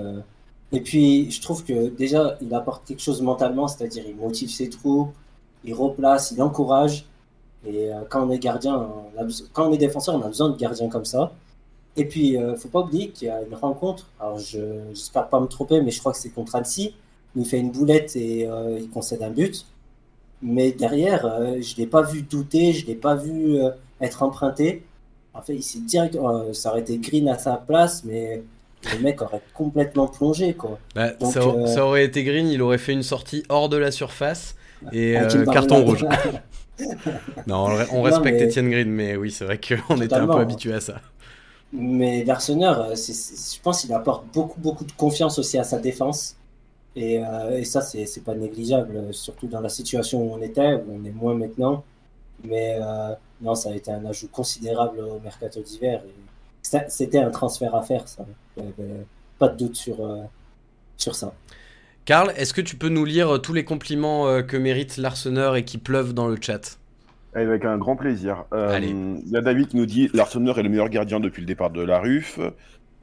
Speaker 5: Et puis, je trouve que déjà, il apporte quelque chose mentalement, c'est-à-dire il motive ses troupes, il replace, il encourage. Et euh, quand on est gardien, on a, quand on est défenseur, on a besoin de gardiens comme ça. Et puis, euh, faut pas oublier qu'il y a une rencontre. Alors, je j'espère pas me tromper, mais je crois que c'est contre Annecy. Il fait une boulette et euh, il concède un but. Mais derrière, euh, je l'ai pas vu douter, je l'ai pas vu être emprunté. En fait, il s'est direct, ça aurait été Green à sa place, mais le mec aurait complètement plongé. Quoi.
Speaker 3: Bah, ça, aurait été Green, il aurait fait une sortie hors de la surface et carton rouge. non, on, respecte Etienne Green, mais oui, c'est vrai qu'on était un peu habitué à ça.
Speaker 5: Mais Larsonneur, je pense qu'il apporte beaucoup, beaucoup de confiance aussi à sa défense. Et, euh, ça, c'est pas négligeable, surtout dans la situation où on était, où on est moins maintenant. Mais euh, non, ça a été un ajout considérable au mercato d'hiver. C'était un transfert à faire, ça. pas de doute sur, euh, sur ça.
Speaker 3: Karl, est-ce que tu peux nous lire tous les compliments que mérite l'Arseneur et qui pleuvent dans le chat?
Speaker 6: Avec un grand plaisir. Il y a David qui nous dit l'Arseneur est le meilleur gardien depuis le départ de la RUF.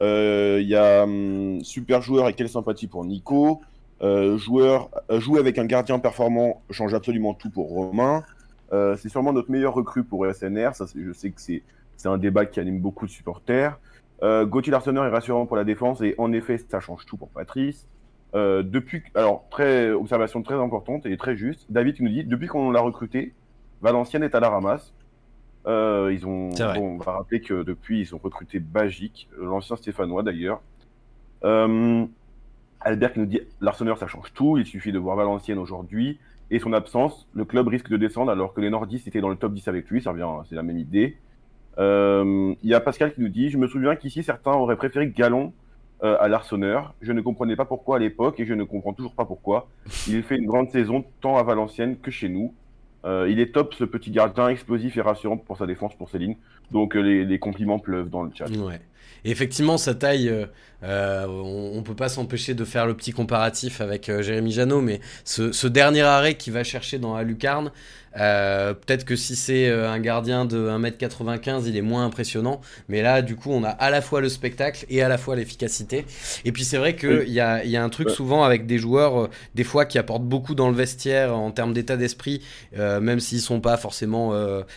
Speaker 6: Il y a hum, super joueur et quelle sympathie pour Nico. Euh, joueur, euh, jouer avec un gardien performant change absolument tout pour Romain. Euh, c'est sûrement notre meilleur recrue pour SNR. Ça, je sais que c'est un débat qui anime beaucoup de supporters. Euh, Gauthier Larseneur est rassurant pour la défense et en effet, ça change tout pour Patrice. Euh, depuis, alors très observation très importante et très juste. David qui nous dit depuis qu'on l'a recruté, Valenciennes est à la ramasse. Euh, ils ont, bon, on va rappeler que depuis ils ont recruté Bagic, l'ancien Stéphanois d'ailleurs. Euh, Albert qui nous dit l'Arsenal ça change tout, il suffit de voir Valenciennes aujourd'hui et son absence, le club risque de descendre alors que les Nordistes étaient dans le top 10 avec lui, ça revient, c'est la même idée. Euh, il y a Pascal qui nous dit je me souviens qu'ici certains auraient préféré Galon euh, à l'Arseneur. Je ne comprenais pas pourquoi à l'époque et je ne comprends toujours pas pourquoi. Il fait une grande saison tant à Valenciennes que chez nous. Euh, il est top ce petit gardien explosif et rassurant pour sa défense pour Céline. Donc les, les compliments pleuvent dans le chat.
Speaker 3: Et effectivement, sa taille, euh, euh, on, ne peut pas s'empêcher de faire le petit comparatif avec euh, Jérémy Janot, mais ce, ce, dernier arrêt qu'il va chercher dans la lucarne, euh, peut-être que si c'est un gardien de 1m95, il est moins impressionnant. Mais là, du coup, on a à la fois le spectacle et à la fois l'efficacité. Et puis c'est vrai qu'il y, a, y a un truc souvent avec des joueurs, des fois, qui apportent beaucoup dans le vestiaire en termes d'état d'esprit, même s'ils sont pas forcément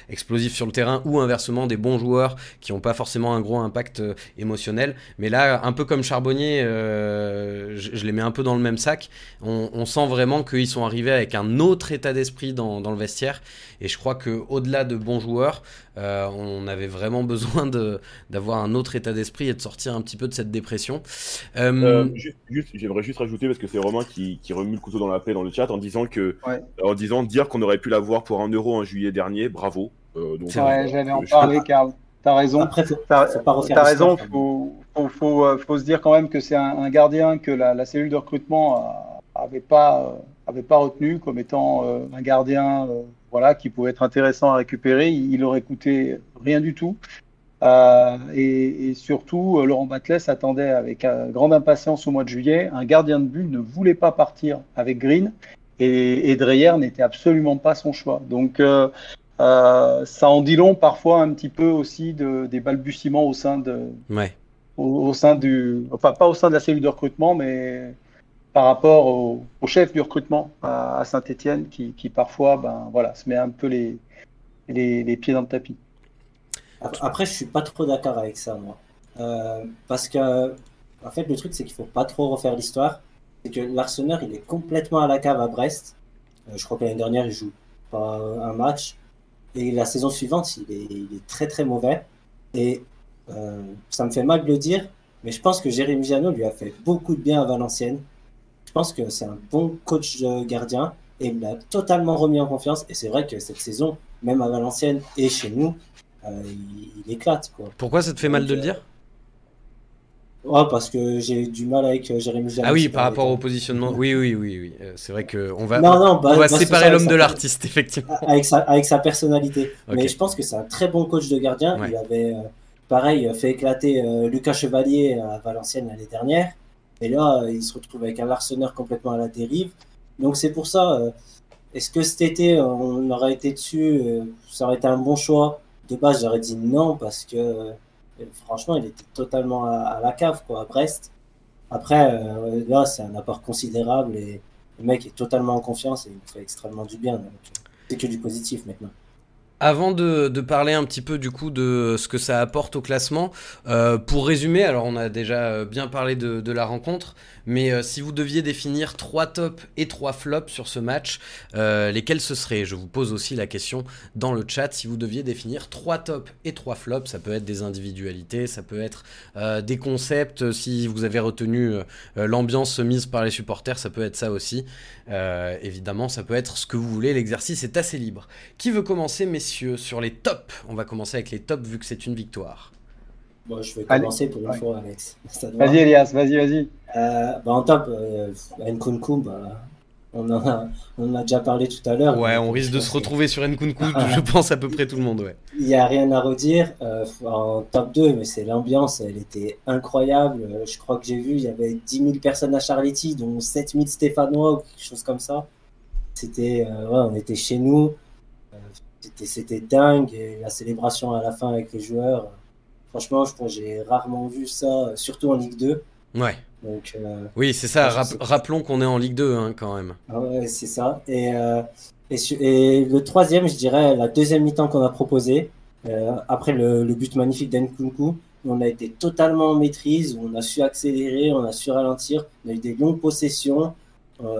Speaker 3: explosifs sur le terrain, ou inversement, des bons joueurs qui n'ont pas forcément un gros impact émotionnel. Mais là, un peu comme Charbonnier, je, je, les mets un peu dans le même sac. On, on sent vraiment qu'ils sont arrivés avec un autre état d'esprit dans, dans le vestiaire et je crois qu'au-delà de bons joueurs, euh, on avait vraiment besoin d'avoir un autre état d'esprit et de sortir un petit peu de cette dépression.
Speaker 6: Euh, euh, j'aimerais juste rajouter, parce que c'est Romain qui, remue le couteau dans la paix dans le chat, en disant que, en disant dire qu'on aurait pu l'avoir pour un euro en juillet dernier, bravo.
Speaker 4: c'est vrai, j'allais en parler, Karl. T'as raison. Après, t'as raison. Faut, faut, faut, se dire quand même que c'est un, gardien que la, la, cellule de recrutement avait pas avait pas retenu comme étant euh, un gardien euh, voilà, qui pouvait être intéressant à récupérer. Il, il aurait coûté rien du tout. Euh, et, et, surtout, euh, Laurent Batles attendait avec grande impatience au mois de juillet. Un gardien de but ne voulait pas partir avec Green et, et Dreyer n'était absolument pas son choix. Donc, euh, ça en dit long parfois un petit peu aussi de, des balbutiements au sein de,
Speaker 3: ouais.
Speaker 4: au, au, sein du, enfin pas au sein de la cellule de recrutement, mais par rapport au, chef du recrutement à, Saint-Etienne qui, qui, parfois ben, voilà, se met un peu les, les, les, pieds dans le tapis.
Speaker 5: Après, je suis pas trop d'accord avec ça, moi. Euh, parce que, en fait, le truc, c'est qu'il faut pas trop refaire l'histoire. C'est que l'Arsenal, il est complètement à la cave à Brest. Euh, je crois que l'année dernière, il joue pas un match. Et la saison suivante, il est, il est très très mauvais. Et euh, ça me fait mal de le dire, mais je pense que Jérémy Janot lui a fait beaucoup de bien à Valenciennes. Je pense que c'est un bon coach gardien et il l'a totalement remis en confiance. Et c'est vrai que cette saison, même à Valenciennes et chez nous, euh, il, éclate. Quoi.
Speaker 3: Pourquoi ça te fait mal de le dire?
Speaker 5: Ouais, parce que j'ai du mal avec euh, Jérémy Janot.
Speaker 3: Ah oui, par rapport au positionnement. Oui, oui, oui, oui. c'est vrai qu'on va, non, non, bah, on va séparer l'homme de l'artiste, effectivement.
Speaker 5: Avec sa, avec sa personnalité. Okay. Mais je pense que c'est un très bon coach de gardien. Ouais. Il avait, pareil, fait éclater Lucas Chevalier à Valenciennes l'année dernière. Et là, euh, il se retrouve avec un Larseneur complètement à la dérive. Donc c'est pour ça, euh, est-ce que cet été, on aurait été dessus, euh, ça aurait été un bon choix? De base, j'aurais dit non, parce que franchement, il était totalement à, la cave, quoi, à Brest. Après, là, c'est un apport considérable et le mec est totalement en confiance et il fait extrêmement du bien. Donc, c'est que du positif maintenant.
Speaker 3: Avant de, parler un petit peu du coup de ce que ça apporte au classement, euh, pour résumer, alors on a déjà bien parlé de, la rencontre, mais euh, si vous deviez définir trois tops et trois flops sur ce match, euh, lesquels ce seraient? Je vous pose aussi la question dans le chat. Si vous deviez définir trois tops et trois flops, ça peut être des individualités, ça peut être des concepts. Si vous avez retenu l'ambiance mise par les supporters, ça peut être ça aussi. évidemment, ça peut être ce que vous voulez. L'exercice est assez libre. Qui veut commencer, messieurs? Sur les tops. On va commencer avec les tops vu que c'est une victoire.
Speaker 5: Bon, je vais commencer pour une fois, Alex.
Speaker 4: Vas-y, Elias, vas-y, vas-y.
Speaker 5: Euh, bah, en top, euh, Nkunku, bah, on, en a, on a déjà parlé tout à l'heure.
Speaker 3: Ouais, on risque de se retrouver sur Nkunku, je pense à peu près tout le monde. Ouais.
Speaker 5: Il n'y a rien à redire. Euh, en top 2, mais c'est l'ambiance, elle était incroyable. Euh, je crois que j'ai vu, il y avait 10 000 personnes à Charletti, dont 7 000 Stéphanois ou quelque chose comme ça. C'était, ouais, on était chez nous c'était dingue. Et la célébration à la fin avec les joueurs, franchement, je pense j'ai rarement vu ça, surtout en Ligue 2.
Speaker 3: Ouais. Donc, euh, oui, c'est ça. rappelons qu'on est en Ligue 2 hein, quand même.
Speaker 5: Ah ouais, c'est ça. Et, euh, et, le troisième, je dirais, la deuxième mi-temps qu'on a proposé, euh, après le, but magnifique d'Enkunku, on a été totalement en maîtrise, on a su accélérer, on a su ralentir, on a eu des longues possessions.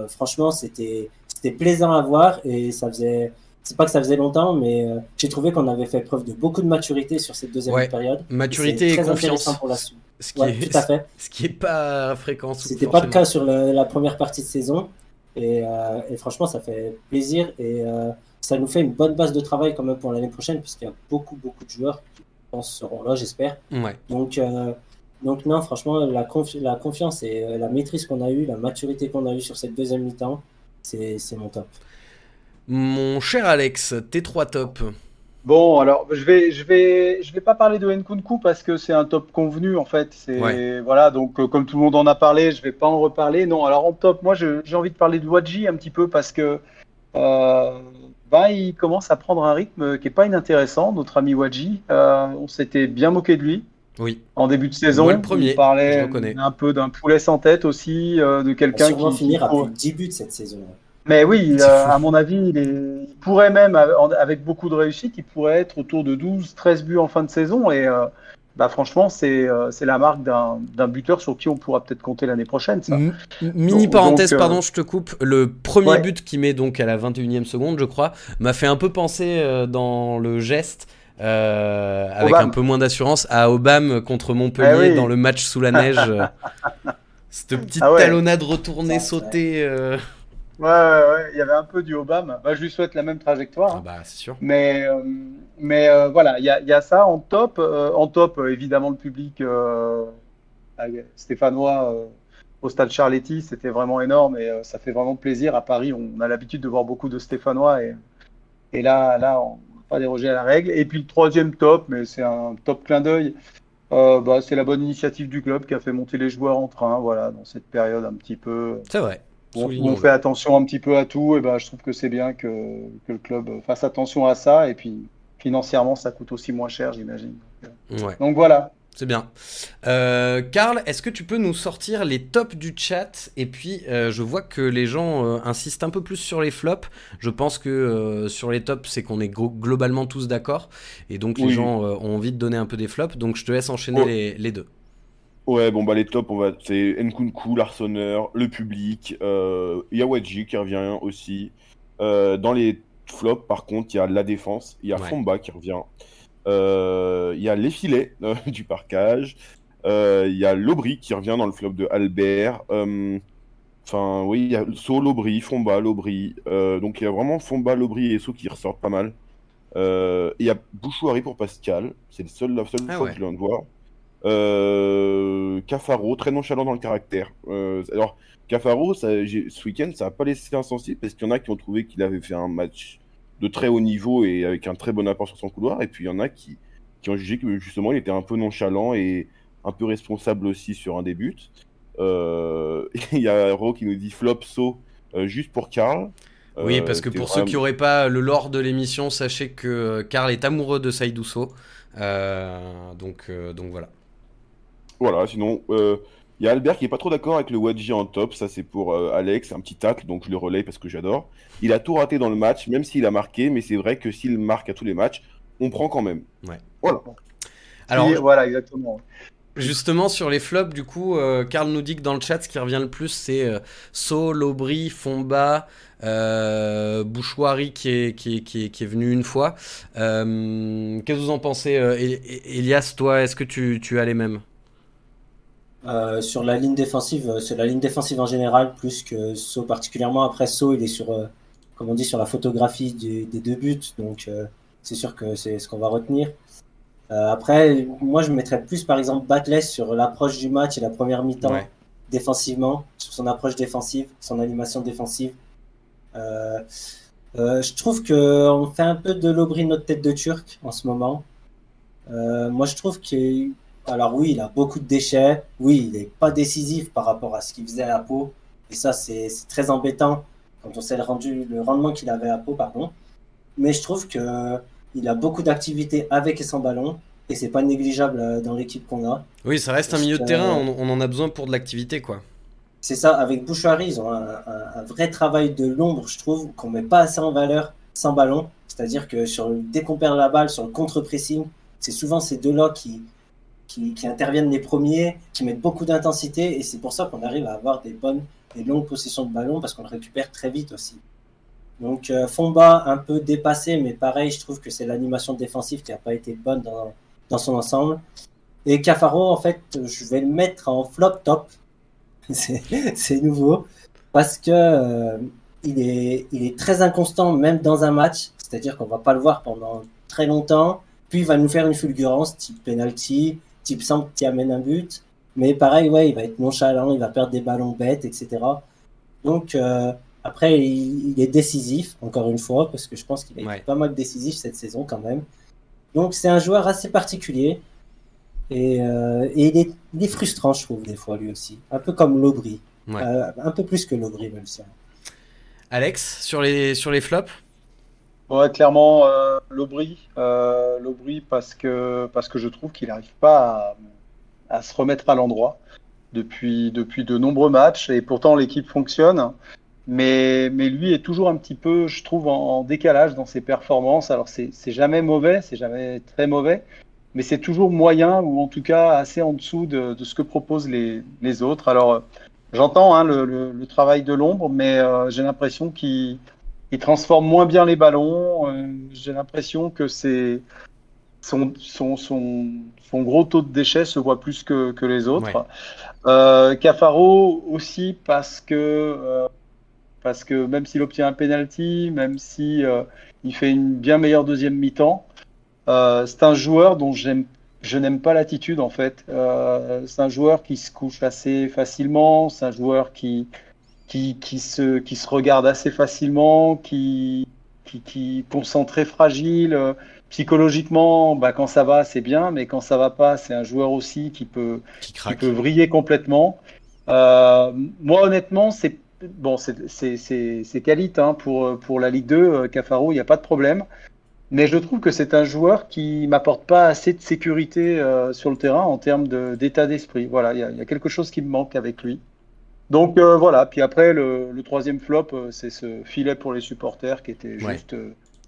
Speaker 5: franchement, c'était plaisant à voir et ça faisait, c'est pas que ça faisait longtemps, mais euh, j'ai trouvé qu'on avait fait preuve de beaucoup de maturité sur cette deuxième période.
Speaker 3: Maturité et, confiance.
Speaker 5: Pour la suite.
Speaker 3: Ce qui, est, tout à fait. ce qui est pas fréquent.
Speaker 5: C'était pas le cas sur la, première partie de saison. Et, euh, et, franchement, ça fait plaisir. Et euh, ça nous fait une bonne base de travail quand même pour l'année prochaine, puisqu'il y a beaucoup, beaucoup de joueurs qui seront là, j'espère.
Speaker 3: Ouais.
Speaker 5: Donc, donc, non, franchement, la, la confiance et la maîtrise qu'on a eue, la maturité qu'on a eue sur cette deuxième mi-temps, c'est mon top.
Speaker 3: Mon cher Alex, tes trois tops.
Speaker 4: Bon, alors je vais, je vais, je vais pas parler de Nkunku parce que c'est un top convenu en fait. C'est voilà, donc euh, comme tout le monde en a parlé, je vais pas en reparler. Non, alors en top, moi j'ai envie de parler de Wadji un petit peu parce que euh, bah, il commence à prendre un rythme qui est pas inintéressant. Notre ami Wadji, euh, on s'était bien moqué de lui.
Speaker 3: Oui.
Speaker 4: En début de saison,
Speaker 3: le premier,
Speaker 4: il parlait un peu d'un poulet sans tête aussi, de quelqu'un qui
Speaker 5: va finir après 10 buts cette saison.
Speaker 4: Mais oui, euh, à mon avis, il, pourrait même, avec beaucoup de réussite, il pourrait être autour de 12-13 buts en fin de saison. Et euh, bah, franchement, euh, c'est la marque d'un buteur sur qui on pourra peut-être compter l'année prochaine.
Speaker 3: Mini parenthèse, pardon, je te coupe. Le premier but qu'il met donc à la 21e seconde, je crois, m'a fait un peu penser dans le geste. avec un peu moins d'assurance à Obama contre Montpellier eh dans le match sous la neige. cette petite ah talonnade retournée, sautée.
Speaker 4: Ouais, ouais, il y avait un peu du Obama. Bah, je lui souhaite la même trajectoire.
Speaker 3: Ah bah, c'est sûr.
Speaker 4: Mais, euh, mais euh, voilà, il y a, y a, ça en top. Euh, en top, évidemment, le public stéphanois au stade Charletti, c'était vraiment énorme et ça fait vraiment plaisir. À Paris, on a l'habitude de voir beaucoup de Stéphanois et, et là, là, on n'a pas dérogé à la règle. Et puis le troisième top, mais c'est un top clin d'œil. bah, c'est la bonne initiative du club qui a fait monter les joueurs en train, voilà, dans cette période un petit peu.
Speaker 3: C'est vrai
Speaker 4: on, fait attention un petit peu à tout, et ben, je trouve que c'est bien que, le club fasse attention à ça. Et puis financièrement, ça coûte aussi moins cher, j'imagine. Donc, voilà.
Speaker 3: C'est bien. Euh, Karl, est-ce que tu peux nous sortir les tops du chat? Et puis, euh, je vois que les gens euh, insistent un peu plus sur les flops. Je pense que sur les tops, c'est qu'on est globalement tous d'accord. Et donc, les gens ont envie de donner un peu des flops. Donc, je te laisse enchaîner les deux.
Speaker 6: Ouais, bon, bah les tops, on va... c'est Nkunku, l'Arseneur, le public, euh, Yawadji qui revient aussi. Euh, dans les flops, par contre, il y a la défense, il y a Fomba qui revient, euh, il y a les filets euh, du parcage, il y a Lobry qui revient dans le flop de Albert. Enfin, oui, il y a So, Lobry, Fomba, Lobry. donc il y a vraiment Fomba, Lobry et So qui ressortent pas mal. Il y a Bouchouari pour Pascal, c'est le seul, la seule ah fois que je viens de voir. Euh, Cafaro, très nonchalant dans le caractère. Euh, alors, Cafaro, ça, ce week-end, ça n'a pas laissé insensible parce qu'il y en a qui ont trouvé qu'il avait fait un match de très haut niveau et avec un très bon apport sur son couloir. Et puis il y en a qui, qui ont jugé que justement il était un peu nonchalant et un peu responsable aussi sur un des buts. Euh, il y a Ro qui nous dit flop so juste pour Karl.
Speaker 3: Oui, parce que pour ceux qui n'auraient pas le lore de l'émission, sachez que Karl est amoureux de Saïdou So. donc, donc voilà.
Speaker 6: Voilà, sinon, euh, Il y a Albert qui est pas trop d'accord avec le Wadji en top. Ça, c'est pour euh, Alex, un petit tacle, donc je le relaye parce que j'adore. Il a tout raté dans le match, même s'il a marqué, mais c'est vrai que s'il marque à tous les matchs, on prend quand même.
Speaker 3: Ouais.
Speaker 6: Voilà.
Speaker 4: Alors, voilà, exactement.
Speaker 3: Justement, sur les flops, du coup, euh, Karl nous dit que dans le chat, ce qui revient le plus, c'est euh, So, Lobry, Fomba, euh, Bouchoirie qui est, qui, qui, qui est venu une fois. Euh, qu'est-ce que vous en pensez, Elias Toi, est-ce que tu, tu, as les mêmes?
Speaker 5: Sur la ligne défensive, sur la ligne défensive en général, plus que So particulièrement. Après, So, il est sur, comme on dit, sur la photographie des deux buts, donc c'est sûr que c'est ce qu'on va retenir. Euh, après, moi, je mettrais plus, par exemple, Batless sur l'approche du match et la première mi-temps défensivement, sur son approche défensive, son animation défensive. Euh, euh, je trouve qu'on fait un peu de l'obri notre tête de turc en ce moment. moi, je trouve qu'il. Alors, oui, il a beaucoup de déchets. Oui, il n'est pas décisif par rapport à ce qu'il faisait à Pau. Et ça, c'est très embêtant quand on sait le, rendu, le rendement qu'il avait à Pau. Pardon. Mais je trouve que il a beaucoup d'activités avec et sans ballon. Et c'est pas négligeable euh, dans l'équipe qu'on a.
Speaker 3: Oui, ça reste un milieu de terrain, on, en a besoin pour de l'activité, quoi.
Speaker 5: C'est ça, avec Bouchari, ils ont un, vrai travail de l'ombre, je trouve, qu'on met pas assez en valeur sans ballon. C'est-à-dire que sur, dès qu'on perd la balle, sur le contre-pressing, c'est souvent ces deux-là qui, qui, interviennent les premiers, qui mettent beaucoup d'intensité, et c'est pour ça qu'on arrive à avoir des bonnes et longues possessions de ballon, parce qu'on le récupère très vite aussi. Donc euh, Fomba un peu dépassé, mais pareil, je trouve que c'est l'animation défensive qui n'a pas été bonne dans, dans, son ensemble. Et Cafaro, en fait, je vais le mettre en flop top. c'est nouveau. Parce que euh, il, est, il est très inconstant, même dans un match. C'est-à-dire qu'on va pas le voir pendant très longtemps. Puis il va nous faire une fulgurance, type penalty, type simple qui amène un but. Mais pareil, ouais, il va être nonchalant, il va perdre des ballons bêtes, etc. Donc, euh, après, il, est décisif, encore une fois, parce que je pense qu'il a été pas mal décisif cette saison quand même. Donc c'est un joueur assez particulier. Et, euh, il, est, frustrant, je trouve, des fois, lui aussi. Un peu comme Lobry. Euh, un peu plus que Lobry, même si.
Speaker 3: Alex, sur les, sur les flops?
Speaker 4: Ouais, clairement, euh, Lobry. parce que, parce que je trouve qu'il n'arrive pas à, se remettre à l'endroit depuis, depuis de nombreux matchs. Et pourtant, l'équipe fonctionne. Mais, mais lui est toujours un petit peu, je trouve, en, décalage dans ses performances. Alors, c'est jamais mauvais, c'est jamais très mauvais, mais c'est toujours moyen ou en tout cas assez en dessous de, de ce que proposent les, les autres. Alors, j'entends hein, le, le, travail de l'ombre, mais euh, j'ai l'impression qu'il il transforme moins bien les ballons. Euh, j'ai l'impression que c'est son, son, son, son, gros taux de déchets se voit plus que, que les autres. Euh, Cafaro aussi parce que euh, parce que même s'il obtient un penalty, même si il fait une bien meilleure deuxième mi-temps, c'est un joueur dont je n'aime pas l'attitude en fait. C'est un joueur qui se couche assez facilement, c'est un joueur qui, qui, qui, se, qui se regarde assez facilement, qui, qui, qui concentré fragile. Psychologiquement, bah, quand ça va, c'est bien, mais quand ça va pas, c'est un joueur aussi qui peut, qui, qui peut vriller complètement. Euh, moi, honnêtement, c'est bon, c'est qualité hein, pour, pour la Ligue 2, euh, Cafaro, il n'y a pas de problème. Mais je trouve que c'est un joueur qui m'apporte pas assez de sécurité euh, sur le terrain en termes d'état d'esprit. Voilà, il y, a quelque chose qui me manque avec lui. Donc euh, voilà, puis après, le, le troisième flop, c'est ce filet pour les supporters qui était juste,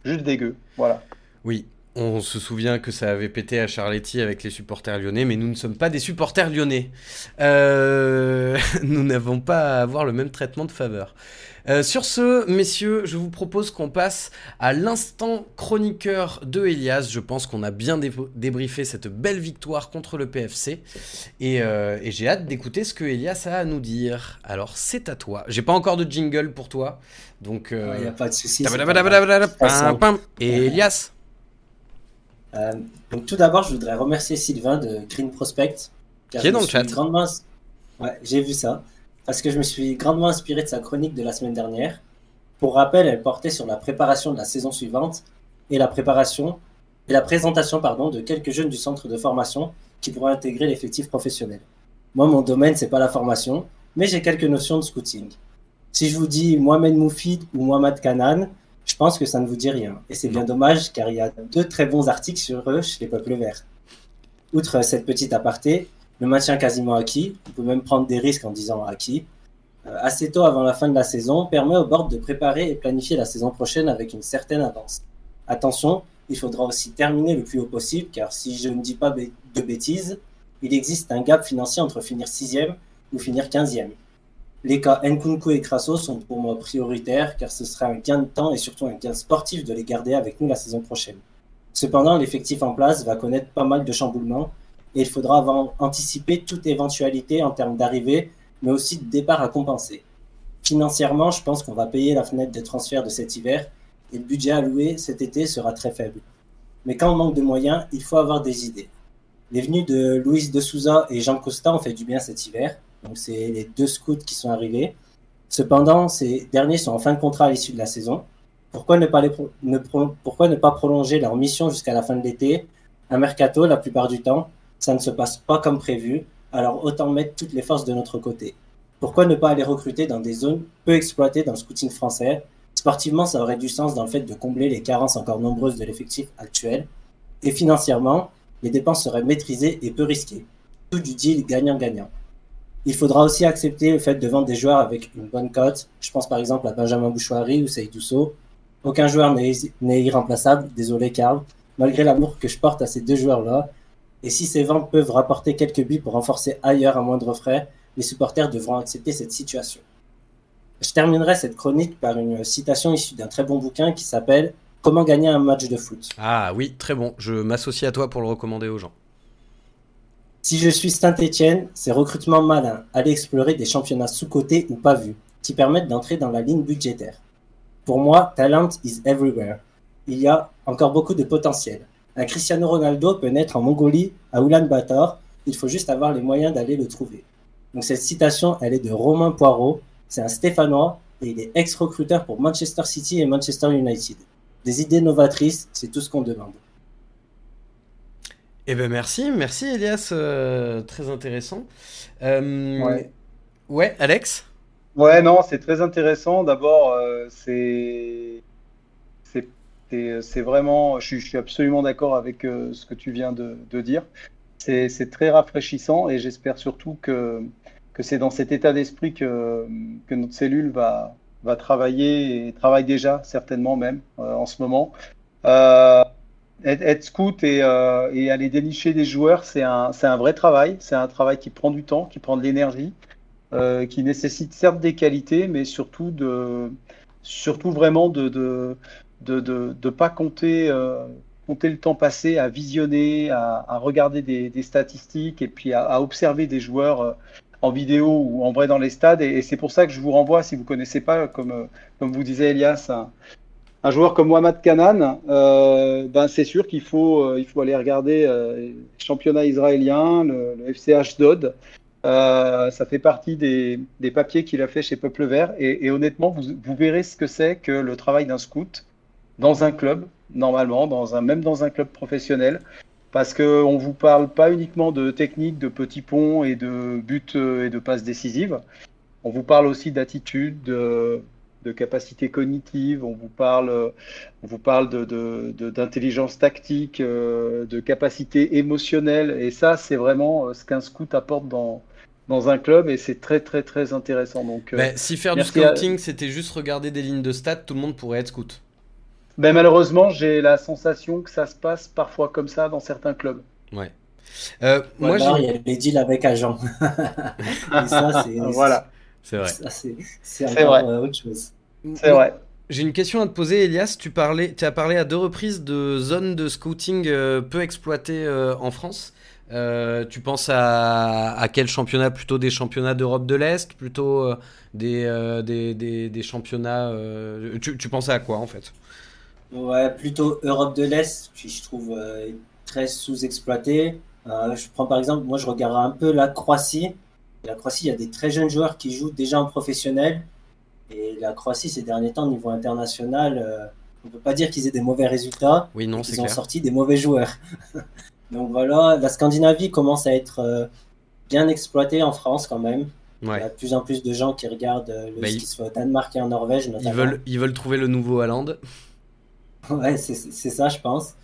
Speaker 4: juste dégueu. Voilà.
Speaker 3: Oui, on se souvient que ça avait pété à Charletti avec les supporters lyonnais, mais nous ne sommes pas des supporters lyonnais. Euh, nous n'avons pas à avoir le même traitement de faveur. Euh, sur ce, messieurs, je vous propose qu'on passe à l'instant chroniqueur de Elias. Je pense qu'on a bien débriefé cette belle victoire contre le PFC. Euh, et, j'ai hâte d'écouter ce que Elias a à nous dire. Alors, c'est à toi. J'ai pas encore de jingle pour toi. Donc,
Speaker 5: il n'y a pas de souci.
Speaker 3: Et Elias
Speaker 5: euh, donc tout d'abord, je voudrais remercier Sylvain de Green Prospect.
Speaker 3: Qui est dans le chat.
Speaker 5: Grandement... Ouais, j'ai vu ça. Parce que je me suis grandement inspiré de sa chronique de la semaine dernière. Pour rappel, elle portait sur la préparation de la saison suivante et la préparation et la présentation pardon, de quelques jeunes du centre de formation qui pourraient intégrer l'effectif professionnel. Moi, mon domaine, c'est pas la formation, mais j'ai quelques notions de scouting. Si je vous dis Mohamed Moufid ou Mohamed Kanan, je pense que ça ne vous dit rien. Et c'est bien dommage car il y a deux très bons articles sur eux chez les Peuples Verts. Outre cette petite aparté, le maintien quasiment acquis, on peut même prendre des risques en disant acquis, euh, assez tôt avant la fin de la saison permet au board de préparer et planifier la saison prochaine avec une certaine avance. Attention, il faudra aussi terminer le plus haut possible car si je ne dis pas de bêtises, il existe un gap financier entre finir sixième ou finir quinzième. Les cas Nkunku et Crasso sont pour moi prioritaires car ce sera un gain de temps et surtout un gain sportif de les garder avec nous la saison prochaine. Cependant, l'effectif en place va connaître pas mal de chamboulements et il faudra anticiper toute éventualité en termes d'arrivée, mais aussi de départ à compenser. Financièrement, je pense qu'on va payer la fenêtre de transfert de cet hiver et le budget alloué cet été sera très faible. Mais quand on manque de moyens, il faut avoir des idées. Les venues de Louis de Souza et Jean Costa ont fait du bien cet hiver, donc c'est les deux scouts qui sont arrivés. Cependant, ces derniers sont en fin de contrat à l'issue de la saison. Pourquoi ne pas, pourquoi ne pas prolonger leur mission jusqu'à la fin de l'été? Un mercato, la plupart du temps, ça ne se passe pas comme prévu, alors autant mettre toutes les forces de notre côté. Pourquoi ne pas aller recruter dans des zones peu exploitées dans le scouting français? Sportivement, ça aurait du sens dans le fait de combler les carences encore nombreuses de l'effectif actuel. Et financièrement, les dépenses seraient maîtrisées et peu risquées. Tout du deal gagnant-gagnant. Il faudra aussi accepter le fait de vendre des joueurs avec une bonne cote. Je pense par exemple à Benjamin Bouchouari ou Saïd Aucun joueur n'est irremplaçable, désolé Karl, malgré l'amour que je porte à ces deux joueurs-là. Et si ces ventes peuvent rapporter quelques buts pour renforcer ailleurs à moindre frais, les supporters devront accepter cette situation. Je terminerai cette chronique par une citation issue d'un très bon bouquin qui s'appelle Comment gagner un match de foot.
Speaker 3: Ah oui, très bon. Je m'associe à toi pour le recommander aux gens.
Speaker 5: Si je suis Saint-Etienne, c'est recrutement malin, aller explorer des championnats sous-cotés ou pas vus, qui permettent d'entrer dans la ligne budgétaire. Pour moi, talent is everywhere. Il y a encore beaucoup de potentiel. Un Cristiano Ronaldo peut naître en Mongolie, à Ulaanbaatar, il faut juste avoir les moyens d'aller le trouver. Donc cette citation, elle est de Romain Poirot, c'est un Stéphanois et il est ex-recruteur pour Manchester City et Manchester United. Des idées novatrices, c'est tout ce qu'on demande.
Speaker 3: Eh ben merci, merci Elias, euh, très intéressant. Euh, ouais. ouais. Alex?
Speaker 4: Ouais, non, c'est très intéressant. D'abord, euh, c'est c'est vraiment, je suis, absolument d'accord avec ce que tu viens de, dire. C'est très rafraîchissant et j'espère surtout que, c'est dans cet état d'esprit que, notre cellule va, va travailler et travaille déjà certainement même en ce moment. Euh, être, scout euh, et, aller dénicher des joueurs, c'est un, vrai travail. C'est un travail qui prend du temps, qui prend de l'énergie, euh, qui nécessite certes des qualités, mais surtout, vraiment de, de, de, pas compter, euh, compter le temps passé à visionner, à, regarder des, statistiques et puis à, observer des joueurs en vidéo ou en vrai dans les stades. Et, c'est pour ça que je vous renvoie, si vous ne connaissez pas, comme, comme vous disait Elias, un joueur comme Mohamed Kanan, euh, ben c'est sûr qu'il faut, euh, il faut aller regarder euh, championnat israélien, le, le FC Ashdod. Euh, ça fait partie des, des papiers qu'il a fait chez Peuple Vert. Et, et honnêtement, vous, vous, verrez ce que c'est que le travail d'un scout dans un club, normalement, dans un, même dans un club professionnel. Parce qu'on ne vous parle pas uniquement de technique, de petits ponts et de buts et de passes décisives. On vous parle aussi d'attitude, de, de capacité cognitive, on vous parle, on vous parle d'intelligence de, de, tactique, euh, de capacité émotionnelle. Et ça, c'est vraiment euh, ce qu'un scout apporte dans, dans un club et c'est très très très intéressant. Donc,
Speaker 3: euh, ben, si faire du scouting, c'était juste regarder des lignes de stats, tout le monde pourrait être scout.
Speaker 4: Ben, malheureusement, j'ai la sensation que ça se passe parfois comme ça dans certains clubs.
Speaker 3: Ouais.
Speaker 5: moi, il y a les deals avec agents.
Speaker 4: ça, voilà.
Speaker 3: C'est vrai.
Speaker 5: C'est vrai. autre chose.
Speaker 4: C'est vrai.
Speaker 3: J'ai une question à te poser, Elias. Tu, parlais, tu as parlé à deux reprises de zones de scouting euh, peu exploitées euh, en France. Euh, tu penses à, à, quel championnat? Plutôt des championnats d'Europe de l'Est? Plutôt des, des, des, des, championnats. Tu, tu, pensais à quoi en fait?
Speaker 5: Ouais, plutôt Europe de l'Est, qui je trouve très sous-exploité. je prends par exemple, moi je regarde un peu la Croatie. la Croatie, il y a des très jeunes joueurs qui jouent déjà en professionnel et la Croatie, ces derniers temps, au niveau international, euh, on ne peut pas dire qu'ils aient des mauvais résultats.
Speaker 3: Oui, non,
Speaker 5: Ils ont sorti des mauvais joueurs. Donc voilà, la Scandinavie commence à être euh, bien exploitée en France quand même. Il y a de plus en plus de gens qui regardent euh, le, ce qui se fait au Danemark et en Norvège
Speaker 3: notamment. Ils veulent, ils veulent trouver le nouveau Hollande.
Speaker 5: Ouais, c'est ça, je pense.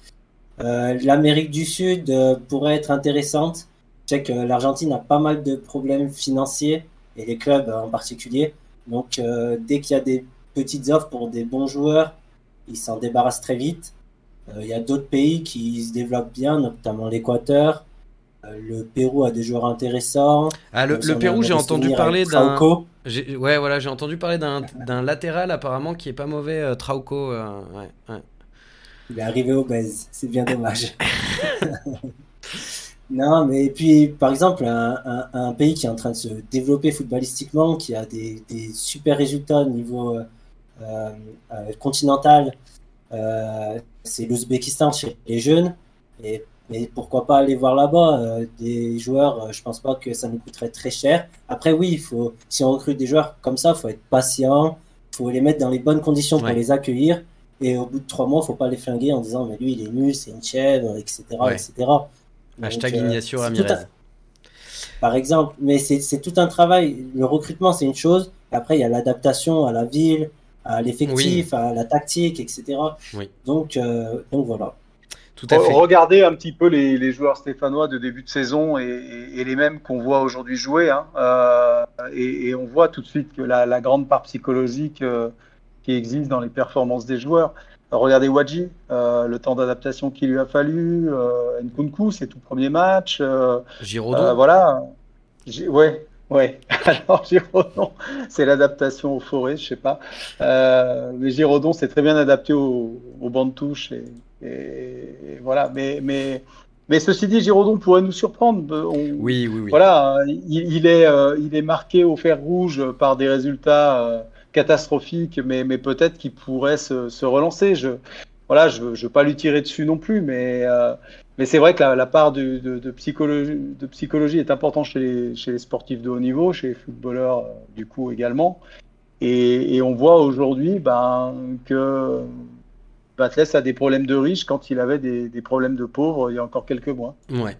Speaker 5: L'Amérique du Sud pourrait être intéressante. Je sais que l'Argentine a pas mal de problèmes financiers et les clubs en particulier. Donc, dès qu'il y a des petites offres pour des bons joueurs, ils s'en débarrassent très vite. Il y a d'autres pays qui se développent bien, notamment l'Équateur. le Pérou a des joueurs intéressants.
Speaker 3: Ah, le, Pérou, j'ai entendu parler d'un. Ouais, voilà, j'ai entendu parler d'un latéral apparemment qui est pas mauvais, Trauco. ouais, ouais.
Speaker 5: Il est arrivé obèse, c'est bien dommage. non, mais puis, par exemple, un, pays qui est en train de se développer footballistiquement, qui a des, super résultats au niveau euh, euh, continental, euh, c'est l'Ouzbékistan chez les jeunes. Et, mais pourquoi pas aller voir là-bas des joueurs Je pense pas que ça nous coûterait très cher. Après, oui, il faut, si on recrute des joueurs comme ça, il faut être patient, il faut les mettre dans les bonnes conditions pour les accueillir. Et au bout de trois mois, il ne faut pas les flinguer en disant mais lui il est nul, c'est une chèvre, etc. etc.
Speaker 3: Hashtag euh, Ignacio Ramirez.
Speaker 5: Par exemple, mais c'est tout un travail. Le recrutement, c'est une chose. après, il y a l'adaptation à la ville, à l'effectif, à la tactique, etc. Donc, euh, donc voilà.
Speaker 4: Tout à fait. Regardez un petit peu les, joueurs stéphanois de début de saison et, les mêmes qu'on voit aujourd'hui jouer. Hein. Euh, et, on voit tout de suite que la, grande part psychologique qui existe dans les performances des joueurs. Regardez Wadji, euh, le temps d'adaptation qu'il lui a fallu. Euh, Nkunku, c'est tout premier match. Euh,
Speaker 3: Giraudon.
Speaker 4: voilà. ouais, ouais. Alors Giraudon, c'est l'adaptation aux forêts, je sais pas. mais Giraudon, c'est très bien adapté au, au banc de touche et, voilà. Mais, mais, mais ceci dit, Giraudon pourrait nous surprendre.
Speaker 3: oui, oui, oui.
Speaker 4: Voilà, il, il est, il est marqué au fer rouge par des résultats catastrophique, mais, mais peut-être qu'il pourrait se, se, relancer. Je voilà, je ne veux pas lui tirer dessus non plus, mais, euh, mais c'est vrai que la, part de, de, psychologie, de psychologie est importante chez les, chez les sportifs de haut niveau, chez les footballeurs euh, du coup également. Et, et on voit aujourd'hui ben, que Batles a des problèmes de riches quand il avait des, des, problèmes de pauvres il y a encore quelques mois.
Speaker 3: Ouais.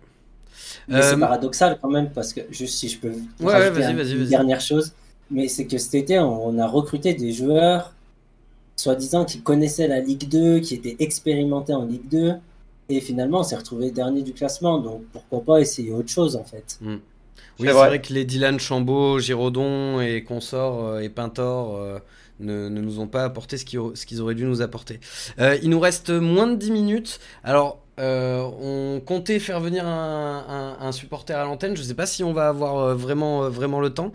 Speaker 5: Mais c'est euh, paradoxal quand même, parce que juste si je peux ouais, vas-y, vas-y, une dernière chose, mais c'est que cet été, on a recruté des joueurs, soi-disant, qui connaissaient la Ligue 2, qui étaient expérimentés en Ligue 2. Et finalement, on s'est retrouvé dernier du classement. Donc pourquoi pas essayer autre chose, en fait.
Speaker 3: Hmm. Oui, c'est vrai. que les Dylan Chambaud, Giraudon et consorts euh, et Pintor euh, ne, ne, nous ont pas apporté ce qu'ils auraient dû nous apporter. Euh, il nous reste moins de 10 minutes. Alors, euh, on comptait faire venir un, supporter à l'antenne. Je ne sais pas si on va avoir euh, vraiment, euh, vraiment le temps.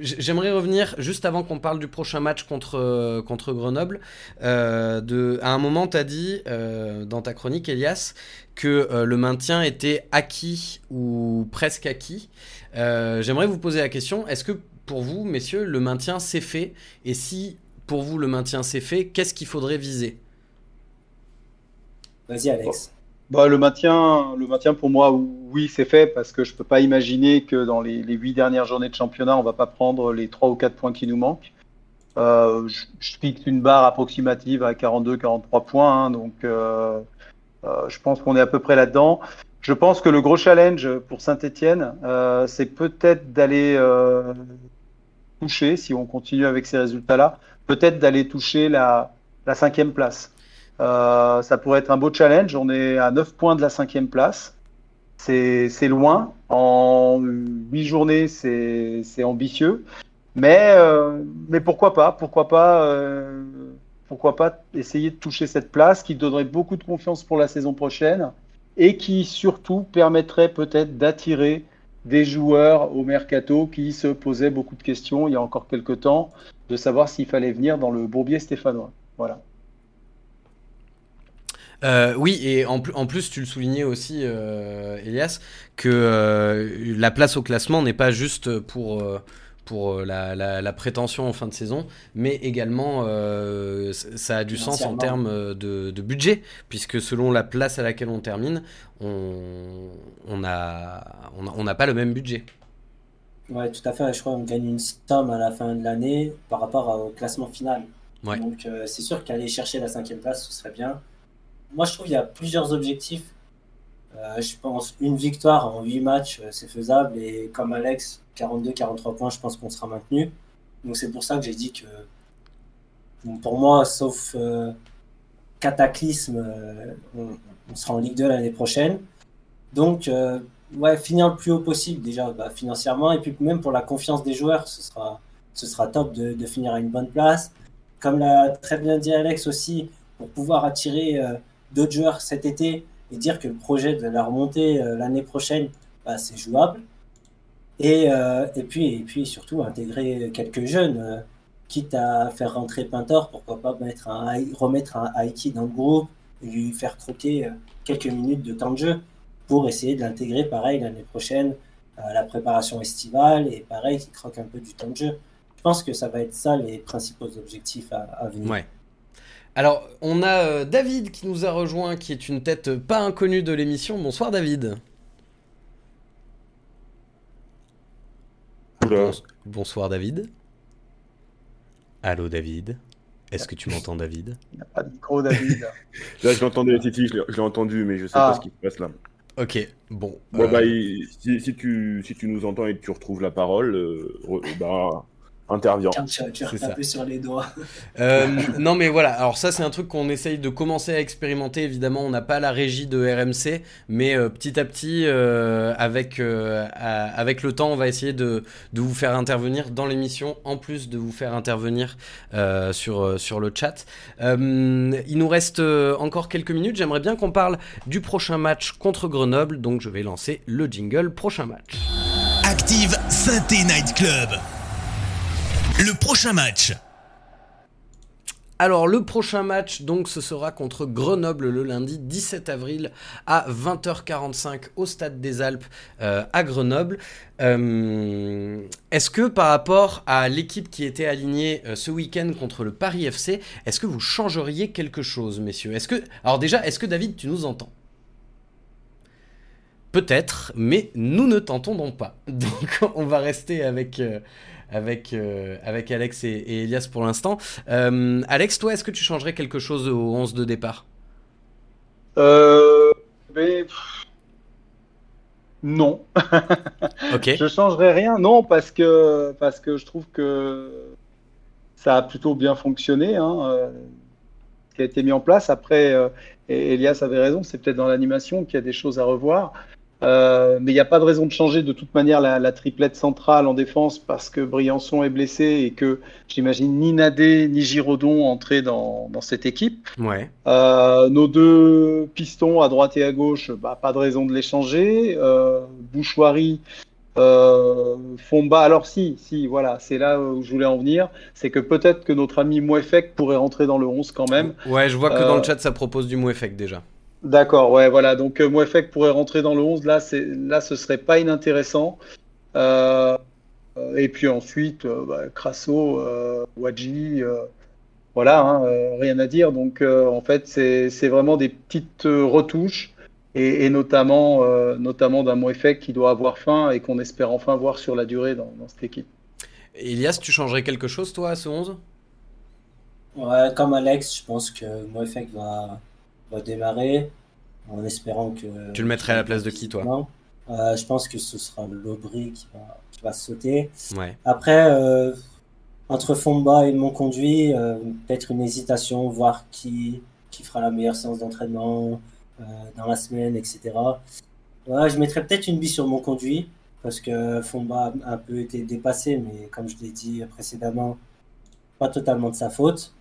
Speaker 3: J'aimerais revenir juste avant qu'on parle du prochain match contre, Grenoble. à un moment, tu as dit dans ta chronique, Elias, que le maintien était acquis ou presque acquis. J'aimerais vous poser la question est-ce que pour vous, messieurs, le maintien s'est fait? Et si pour vous le maintien s'est fait, qu'est-ce qu'il faudrait viser?
Speaker 5: Vas-y, Alex.
Speaker 4: Bah, le, maintien, le maintien, pour moi, oui, c'est fait parce que je ne peux pas imaginer que dans les, huit dernières journées de championnat, on ne va pas prendre les trois ou quatre points qui nous manquent. Euh, je, fixe une barre approximative à 42-43 points, hein, donc euh, euh, je pense qu'on est à peu près là-dedans. Je pense que le gros challenge pour Saint-Etienne, c'est peut-être d'aller toucher, si on continue avec ces résultats-là, peut-être d'aller toucher la, la cinquième place. Euh, ça pourrait être un beau challenge. On est à 9 points de la cinquième place. C'est loin. En 8 journées, c'est ambitieux. Mais, euh, mais pourquoi pas? Pourquoi pas euh, pourquoi pas essayer de toucher cette place qui donnerait beaucoup de confiance pour la saison prochaine et qui surtout permettrait peut-être d'attirer des joueurs au mercato qui se posaient beaucoup de questions il y a encore quelques temps de savoir s'il fallait venir dans le bourbier stéphanois. Voilà.
Speaker 3: Euh, oui, et en, en, plus, tu le soulignais aussi, euh, Elias, que euh, la place au classement n'est pas juste pour, pour la, prétention en fin de saison, mais également ça a du sens en termes de, budget, puisque selon la place à laquelle on termine, on n'a on pas le même budget.
Speaker 5: Ouais, tout à fait. Je crois qu'on gagne une somme à la fin de l'année par rapport au classement final. Donc c'est sûr qu'aller chercher la cinquième place, ce serait bien moi, je trouve qu'il y a plusieurs objectifs. Euh, je pense une victoire en 8 matchs, euh, c'est faisable. Et comme Alex, 42-43 points, je pense qu'on sera maintenu. Donc c'est pour ça que j'ai dit que pour moi, sauf euh, cataclysme, on, sera en Ligue 2 l'année prochaine. Donc, ouais, finir le plus haut possible déjà bah, financièrement et puis même pour la confiance des joueurs, ce sera, ce sera top de finir à une bonne place. Comme l'a très bien dit Alex aussi, pour pouvoir attirer d'autres joueurs cet été et dire que le projet de la remontée l'année prochaine, bah, c'est jouable. Et, euh, et, puis, et puis surtout intégrer quelques jeunes, euh, quitte à faire rentrer Pintor, pourquoi pas remettre un Haïti dans le groupe et lui faire croquer euh, quelques minutes de temps de jeu pour essayer de l'intégrer pareil l'année prochaine à la préparation estivale et pareil qu'il croque un peu du temps de jeu. Je pense que ça va être ça les principaux objectifs à, venir.
Speaker 3: Alors, on a David qui nous a rejoint, qui est une tête pas inconnue de l'émission. Bonsoir David. Bonsoir David. Allô David. Est-ce que tu m'entends David?
Speaker 4: Il n'y a pas de micro David.
Speaker 6: là je l'entendais Titi, je l'ai entendu mais je sais pas ah. ce qui se passe là.
Speaker 3: Ok, bon.
Speaker 6: Euh, bah, si, tu, si tu nous entends et que tu retrouves la parole, euh, bah, intervient.
Speaker 5: Tu, tu sur les doigts.
Speaker 3: Euh, non, mais voilà. Alors ça, c'est un truc qu'on essaye de commencer à expérimenter. Évidemment, on n'a pas la régie de RMC, mais euh, petit à petit, euh, avec avec le temps, on va essayer de, de vous faire intervenir dans l'émission, en plus de vous faire intervenir sur sur le chat. il nous reste encore quelques minutes. J'aimerais bien qu'on parle du prochain match contre Grenoble. Donc, je vais lancer le jingle. Prochain match.
Speaker 1: Active Synthé Night Club. Le prochain match.
Speaker 3: Alors le prochain match, donc ce sera contre Grenoble le lundi 17 avril à 20h45 au Stade des Alpes euh, à Grenoble. Euh, est-ce que par rapport à l'équipe qui était alignée euh, ce week-end contre le Paris FC, est-ce que vous changeriez quelque chose, messieurs? Est-ce que alors déjà, est-ce que David, tu nous entends? Peut-être, mais nous ne t'entendons pas. Donc on va rester avec avec, euh, avec Alex et, Elias pour l'instant. Euh, Alex, toi, est-ce que tu changerais quelque chose au 11 de départ?
Speaker 4: Euh, Non. ok. Je changerais rien, non, parce que, parce que je trouve que ça a plutôt bien fonctionné. Hein, ce qui a été mis en place. Après, Elias avait raison, c'est peut-être dans l'animation qu'il y a des choses à revoir. Euh, mais il n'y a pas de raison de changer de toute manière la, triplette centrale en défense parce que Briançon est blessé et que j'imagine ni Nadé ni Giraudon entraient dans, dans cette équipe.
Speaker 3: Ouais.
Speaker 4: Euh, nos deux pistons à droite et à gauche, bah, pas de raison de les changer. Euh, Bouchoirie, euh, Fomba, alors si, si, voilà, c'est là où je voulais en venir. C'est que peut-être que notre ami Mouefek pourrait rentrer dans le 11 quand même.
Speaker 3: Ouais, je vois que dans le chat ça propose du Mouefek déjà.
Speaker 4: D'accord, ouais, voilà. Donc euh, Mouefek pourrait rentrer dans le 11. Là, c'est, là ce serait pas inintéressant. Euh, et puis ensuite, euh, bah, Crasso, Wadji, voilà, hein, rien à dire. Donc en fait, c'est, c'est vraiment des petites retouches. Et, notamment, notamment d'un Mouefek qui doit avoir faim et qu'on espère enfin voir sur la durée dans, cette équipe.
Speaker 3: Elias, tu changerais quelque chose, toi, à ce 11
Speaker 5: Ouais, comme Alex, je pense que Mouefek va, va démarrer en espérant que.
Speaker 3: Tu le mettrais à la place de qui, toi?
Speaker 5: Euh, Je pense que ce sera Lobry qui va, qui va sauter.
Speaker 3: Ouais.
Speaker 5: Après, euh, entre Fomba et mon conduit, euh, peut-être une hésitation, voir qui, qui fera la meilleure séance d'entraînement dans la semaine, etc. je mettrais peut-être une bille sur mon conduit parce que Fomba a un peu été dépassé, mais comme je l'ai dit précédemment, pas totalement de sa faute.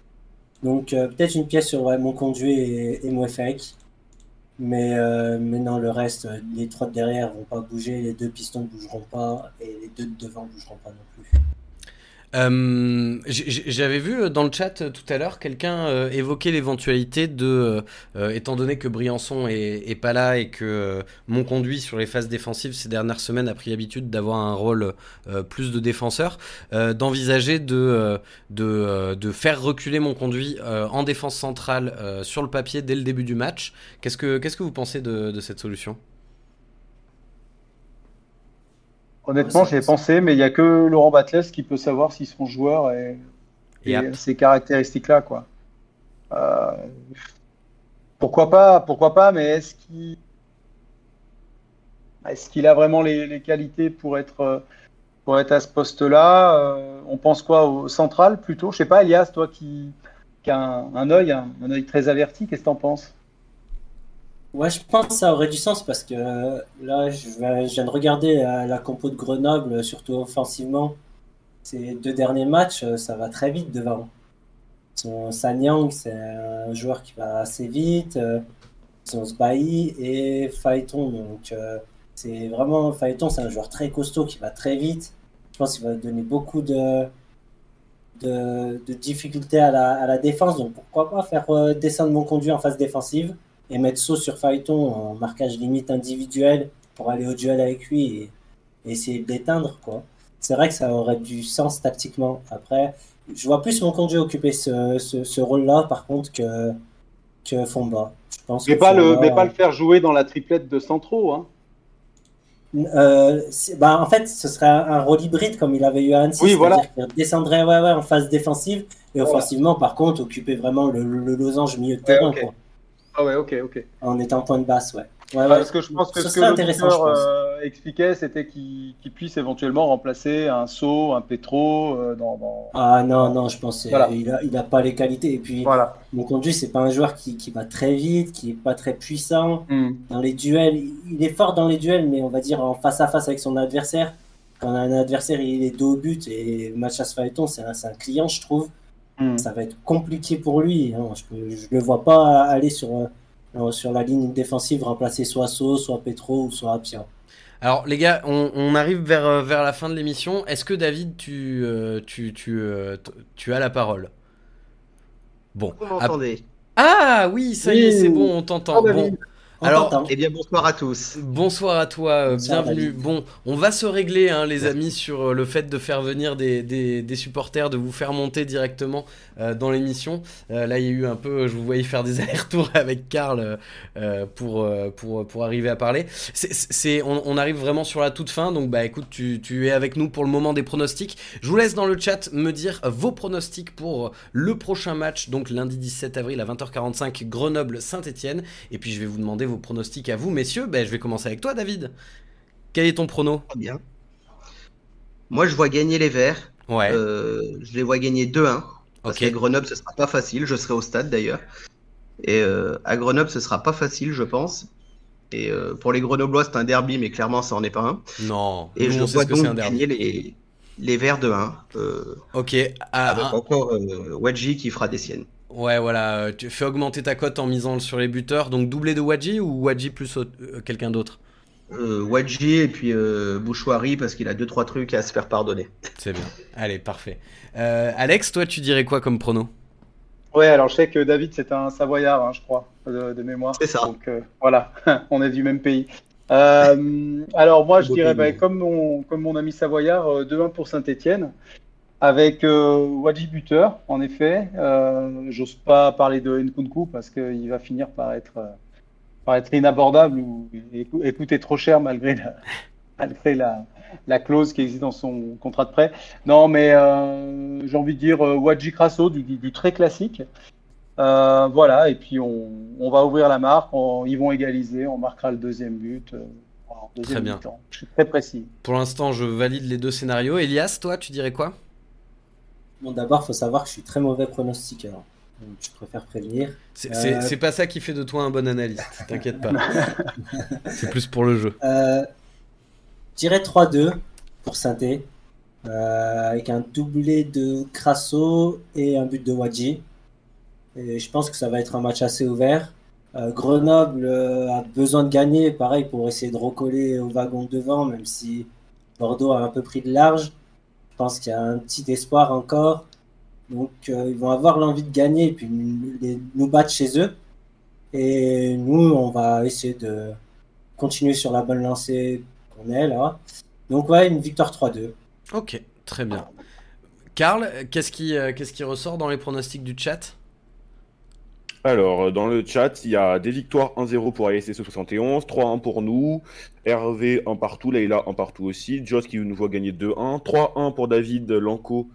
Speaker 5: Donc euh, peut-être une pièce sur mon conduit et, et Mais, euh, mais non, le reste, les trois de derrière vont pas bouger, les deux pistons ne bougeront pas et les deux de devant ne bougeront pas non plus.
Speaker 3: Euh, j'avais vu euh, dans le chat euh, tout à l'heure quelqu'un évoquer l'éventualité de, étant donné que Briançon est, pas là et que mon conduit sur les phases défensives ces dernières semaines a pris l'habitude d'avoir un rôle plus de défenseur, d'envisager de, de, faire reculer mon conduit en défense centrale sur le papier dès le début du match. Que, qu'est-ce que vous pensez de cette solution?
Speaker 4: Honnêtement, j'y ai pensé, mais il n'y a que Laurent Batles qui peut savoir si son joueur est, et ces caractéristiques-là. quoi. Euh, pourquoi pas, pourquoi pas, mais est-ce qu'il est qu'il a vraiment les, qualités pour être, pour être à ce poste-là euh, On pense quoi au central plutôt? Je sais pas, Elias, toi qui, qui as un, un œil, un, œil très averti, qu'est-ce que tu en penses?
Speaker 5: Ouais, je pense que ça aurait du sens parce que là, je, viens de regarder la compo de Grenoble, surtout offensivement. Ces deux derniers matchs, ça va très vite devant. Son Sanyang, c'est un joueur qui va assez vite. Son Sbahi et Phaeton. Donc, c'est vraiment. Phaeton, c'est un joueur très costaud qui va très vite. Je pense qu'il va donner beaucoup de, de, difficultés à la, à la, défense. Donc, pourquoi pas faire descendre mon conduit en phase défensive? Et mettre saut sur Phaeton en marquage limite individuel pour aller au duel avec lui et, essayer de l'éteindre. Quoi. C'est vrai que ça aurait du sens tactiquement. Après, je vois plus mon conduit occuper ce, ce, rôle-là, par contre, que, que Fomba.
Speaker 4: Je pense mais, pas le, mais pas le faire jouer dans la triplette de Centro. Hein.
Speaker 5: Euh, bah, en fait, ce serait un, rôle hybride comme il avait eu à Annecy.
Speaker 4: Oui, voilà.
Speaker 5: Il descendrait ouais, ouais, en phase défensive et offensivement, par contre, occuper vraiment le, losange milieu de terrain. Quoi.
Speaker 4: Ah ouais, ok, ok.
Speaker 5: En étant point de basse, ouais.
Speaker 4: ouais, Parce que je pense que ce, que l'auditeur euh, expliquait, c'était qu'il puisse éventuellement remplacer un saut, un pétro euh, dans,
Speaker 5: Ah non, non, je pense qu'il n'a il a pas les qualités. Et puis,
Speaker 4: voilà.
Speaker 5: mon conduit, c'est pas un joueur qui, qui, va très vite, qui est pas très puissant. Hmm. Dans les duels, il est fort dans les duels, mais on va dire en face à face avec son adversaire. Quand un adversaire il est dos au but et match à Phaeton, c'est un, un client, je trouve. Hmm. Ça va être compliqué pour lui. Hein. Je ne le vois pas aller sur, euh, sur la ligne défensive, remplacer soit So, soit Petro ou soit Apia.
Speaker 3: Alors les gars, on, arrive vers, euh, vers la fin de l'émission. Est-ce que David, tu, euh, tu, tu, tu, as la parole?
Speaker 2: Bon. Vous m'entendez?
Speaker 3: Ah oui, ça y est, c'est bon, on t'entend. bon.
Speaker 2: Alors, eh bien, bonsoir à tous.
Speaker 3: Bonsoir à toi, euh, bienvenue. Bon, on va se régler, hein, les amis, sur euh, le fait de faire venir des, des, supporters, de vous faire monter directement euh, dans l'émission. là, il y a eu un peu, je vous voyais faire des allers-retours avec Karl pour, pour, pour arriver à parler. C'est, on, arrive vraiment sur la toute fin, donc bah écoute, tu, tu, es avec nous pour le moment des pronostics. Je vous laisse dans le chat me dire vos pronostics pour le prochain match, donc lundi 17 avril à 20h45, Grenoble-Saint-Etienne. Et puis je vais vous demander vos pronostics à vous, messieurs. Ben, je vais commencer avec toi, David. Quel est ton prono?
Speaker 2: Bien. Moi, je vois gagner les Verts.
Speaker 3: Ouais.
Speaker 2: Euh, je les vois gagner 2-1. Parce qu'à Grenoble, ce sera pas facile. Je serai au stade d'ailleurs. Et euh, à Grenoble, ce sera pas facile, je pense. Et euh, pour les Grenoblois, c'est un derby, mais clairement, ça en est pas un.
Speaker 3: Non.
Speaker 2: Et je vois donc gagner les, les Verts de 1.
Speaker 3: ok.
Speaker 2: Ah, avec encore Wedgie qui fera des siennes.
Speaker 3: Ouais, voilà, euh, tu fais augmenter ta cote en misant sur les buteurs. Donc doublé de Wadji ou Wadji plus euh, quelqu'un d'autre?
Speaker 2: Euh, Wadji et puis euh, Bouchoirie parce qu'il a deux trois trucs à se faire pardonner.
Speaker 3: C'est bien. Allez, parfait. Alex, toi, tu dirais quoi comme prono?
Speaker 4: Ouais, alors je sais que David c'est un Savoyard, hein, je crois, de, mémoire.
Speaker 2: C'est ça.
Speaker 4: Donc voilà, on est du même pays. alors moi, je dirais, bah, comme, mon, comme mon ami Savoyard, 2-1 pour Saint-Etienne. Avec euh, Wadji buteur, en effet. Euh, J'ose pas parler de Nkunku parce qu'il va finir par être, euh, par être inabordable ou écouter trop cher malgré la, malgré la, la, clause qui existe dans son contrat de prêt. Non, mais euh, j'ai envie de dire euh, Wadji Crasso, du, du, très classique. Voilà, et puis on, on, va ouvrir la marque, ils vont égaliser, on marquera le deuxième but.
Speaker 3: Deuxième très bien.
Speaker 4: Je suis très précis.
Speaker 3: Pour l'instant, je valide les deux scénarios. Elias, toi, tu dirais quoi?
Speaker 5: Bon, d'abord, il faut savoir que je suis très mauvais pronostiqueur. Donc, je préfère prévenir.
Speaker 3: Euh, c'est pas ça qui fait de toi un bon analyste, t'inquiète pas. c'est plus pour le jeu.
Speaker 5: Euh, je dirais 3-2 pour Synthé, euh, avec un doublé de Crasso et un but de Wadji. Et je pense que ça va être un match assez ouvert. Grenoble a besoin de gagner, pareil, pour essayer de recoller au wagon devant, même si Bordeaux a un peu pris de large. Je pense qu'il y a un petit espoir encore. Donc, euh, ils vont avoir l'envie de gagner et puis nous battre chez eux. Et nous, on va essayer de continuer sur la bonne lancée qu'on est là. Donc, ouais, une victoire 3-2.
Speaker 3: Ok, très bien. Karl, qu'est-ce qui, euh, qu'est-ce qui ressort dans les pronostics du chat?
Speaker 6: Alors, euh, dans le chat, il y a des victoires 1-0 pour ASC 71, 3-1 pour nous, Hervé 1 partout, Leïla 1 partout aussi, Joss qui nous voit gagner 2-1, 3-1 pour David Lanco,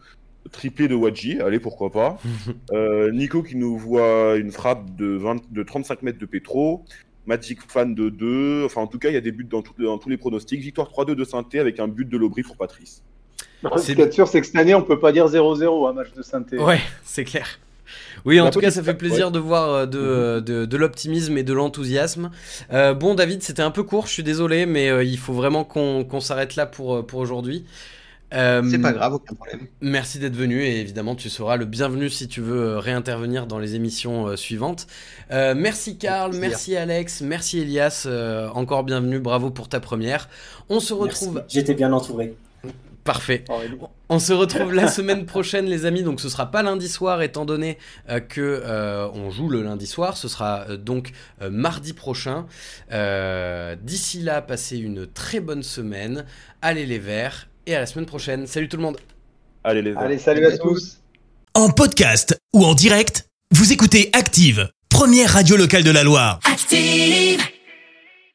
Speaker 6: triplé de Wadji, allez pourquoi pas, euh, Nico qui nous voit une frappe de, de 35 mètres de Petro, Magic Fan de 2, enfin en tout cas il y a des buts dans, dans tous les pronostics, victoire 3-2 de Synthé avec un but de Lobry pour Patrice.
Speaker 4: Ce qui est sûr, c'est que cette année, on peut pas dire 0-0 un match de Synthé.
Speaker 3: Ouais, c'est clair. Oui, en tout cas, ça fait plaisir de voir de, de, l'optimisme et de l'enthousiasme. bon, David, c'était un peu court, je suis désolé, mais il faut vraiment qu'on s'arrête là pour, pour aujourd'hui.
Speaker 2: Euh, c'est pas grave, aucun problème.
Speaker 3: Merci d'être venu et évidemment tu seras le bienvenu si tu veux euh, réintervenir dans les émissions euh, suivantes. merci Karl, merci Alex, merci Elias, encore bienvenue, bravo pour ta première. On se retrouve.
Speaker 5: J'étais bien entouré.
Speaker 3: Parfait. On se retrouve la semaine prochaine, les amis. Donc, ce sera pas lundi soir, étant donné que on joue le lundi soir. Ce sera donc mardi prochain. D'ici là, passez une très bonne semaine. Allez les verts et à la semaine prochaine. Salut tout le monde.
Speaker 6: Allez les
Speaker 4: Allez, salut à tous.
Speaker 1: En podcast ou en direct, vous écoutez Active, première radio locale de la Loire. Active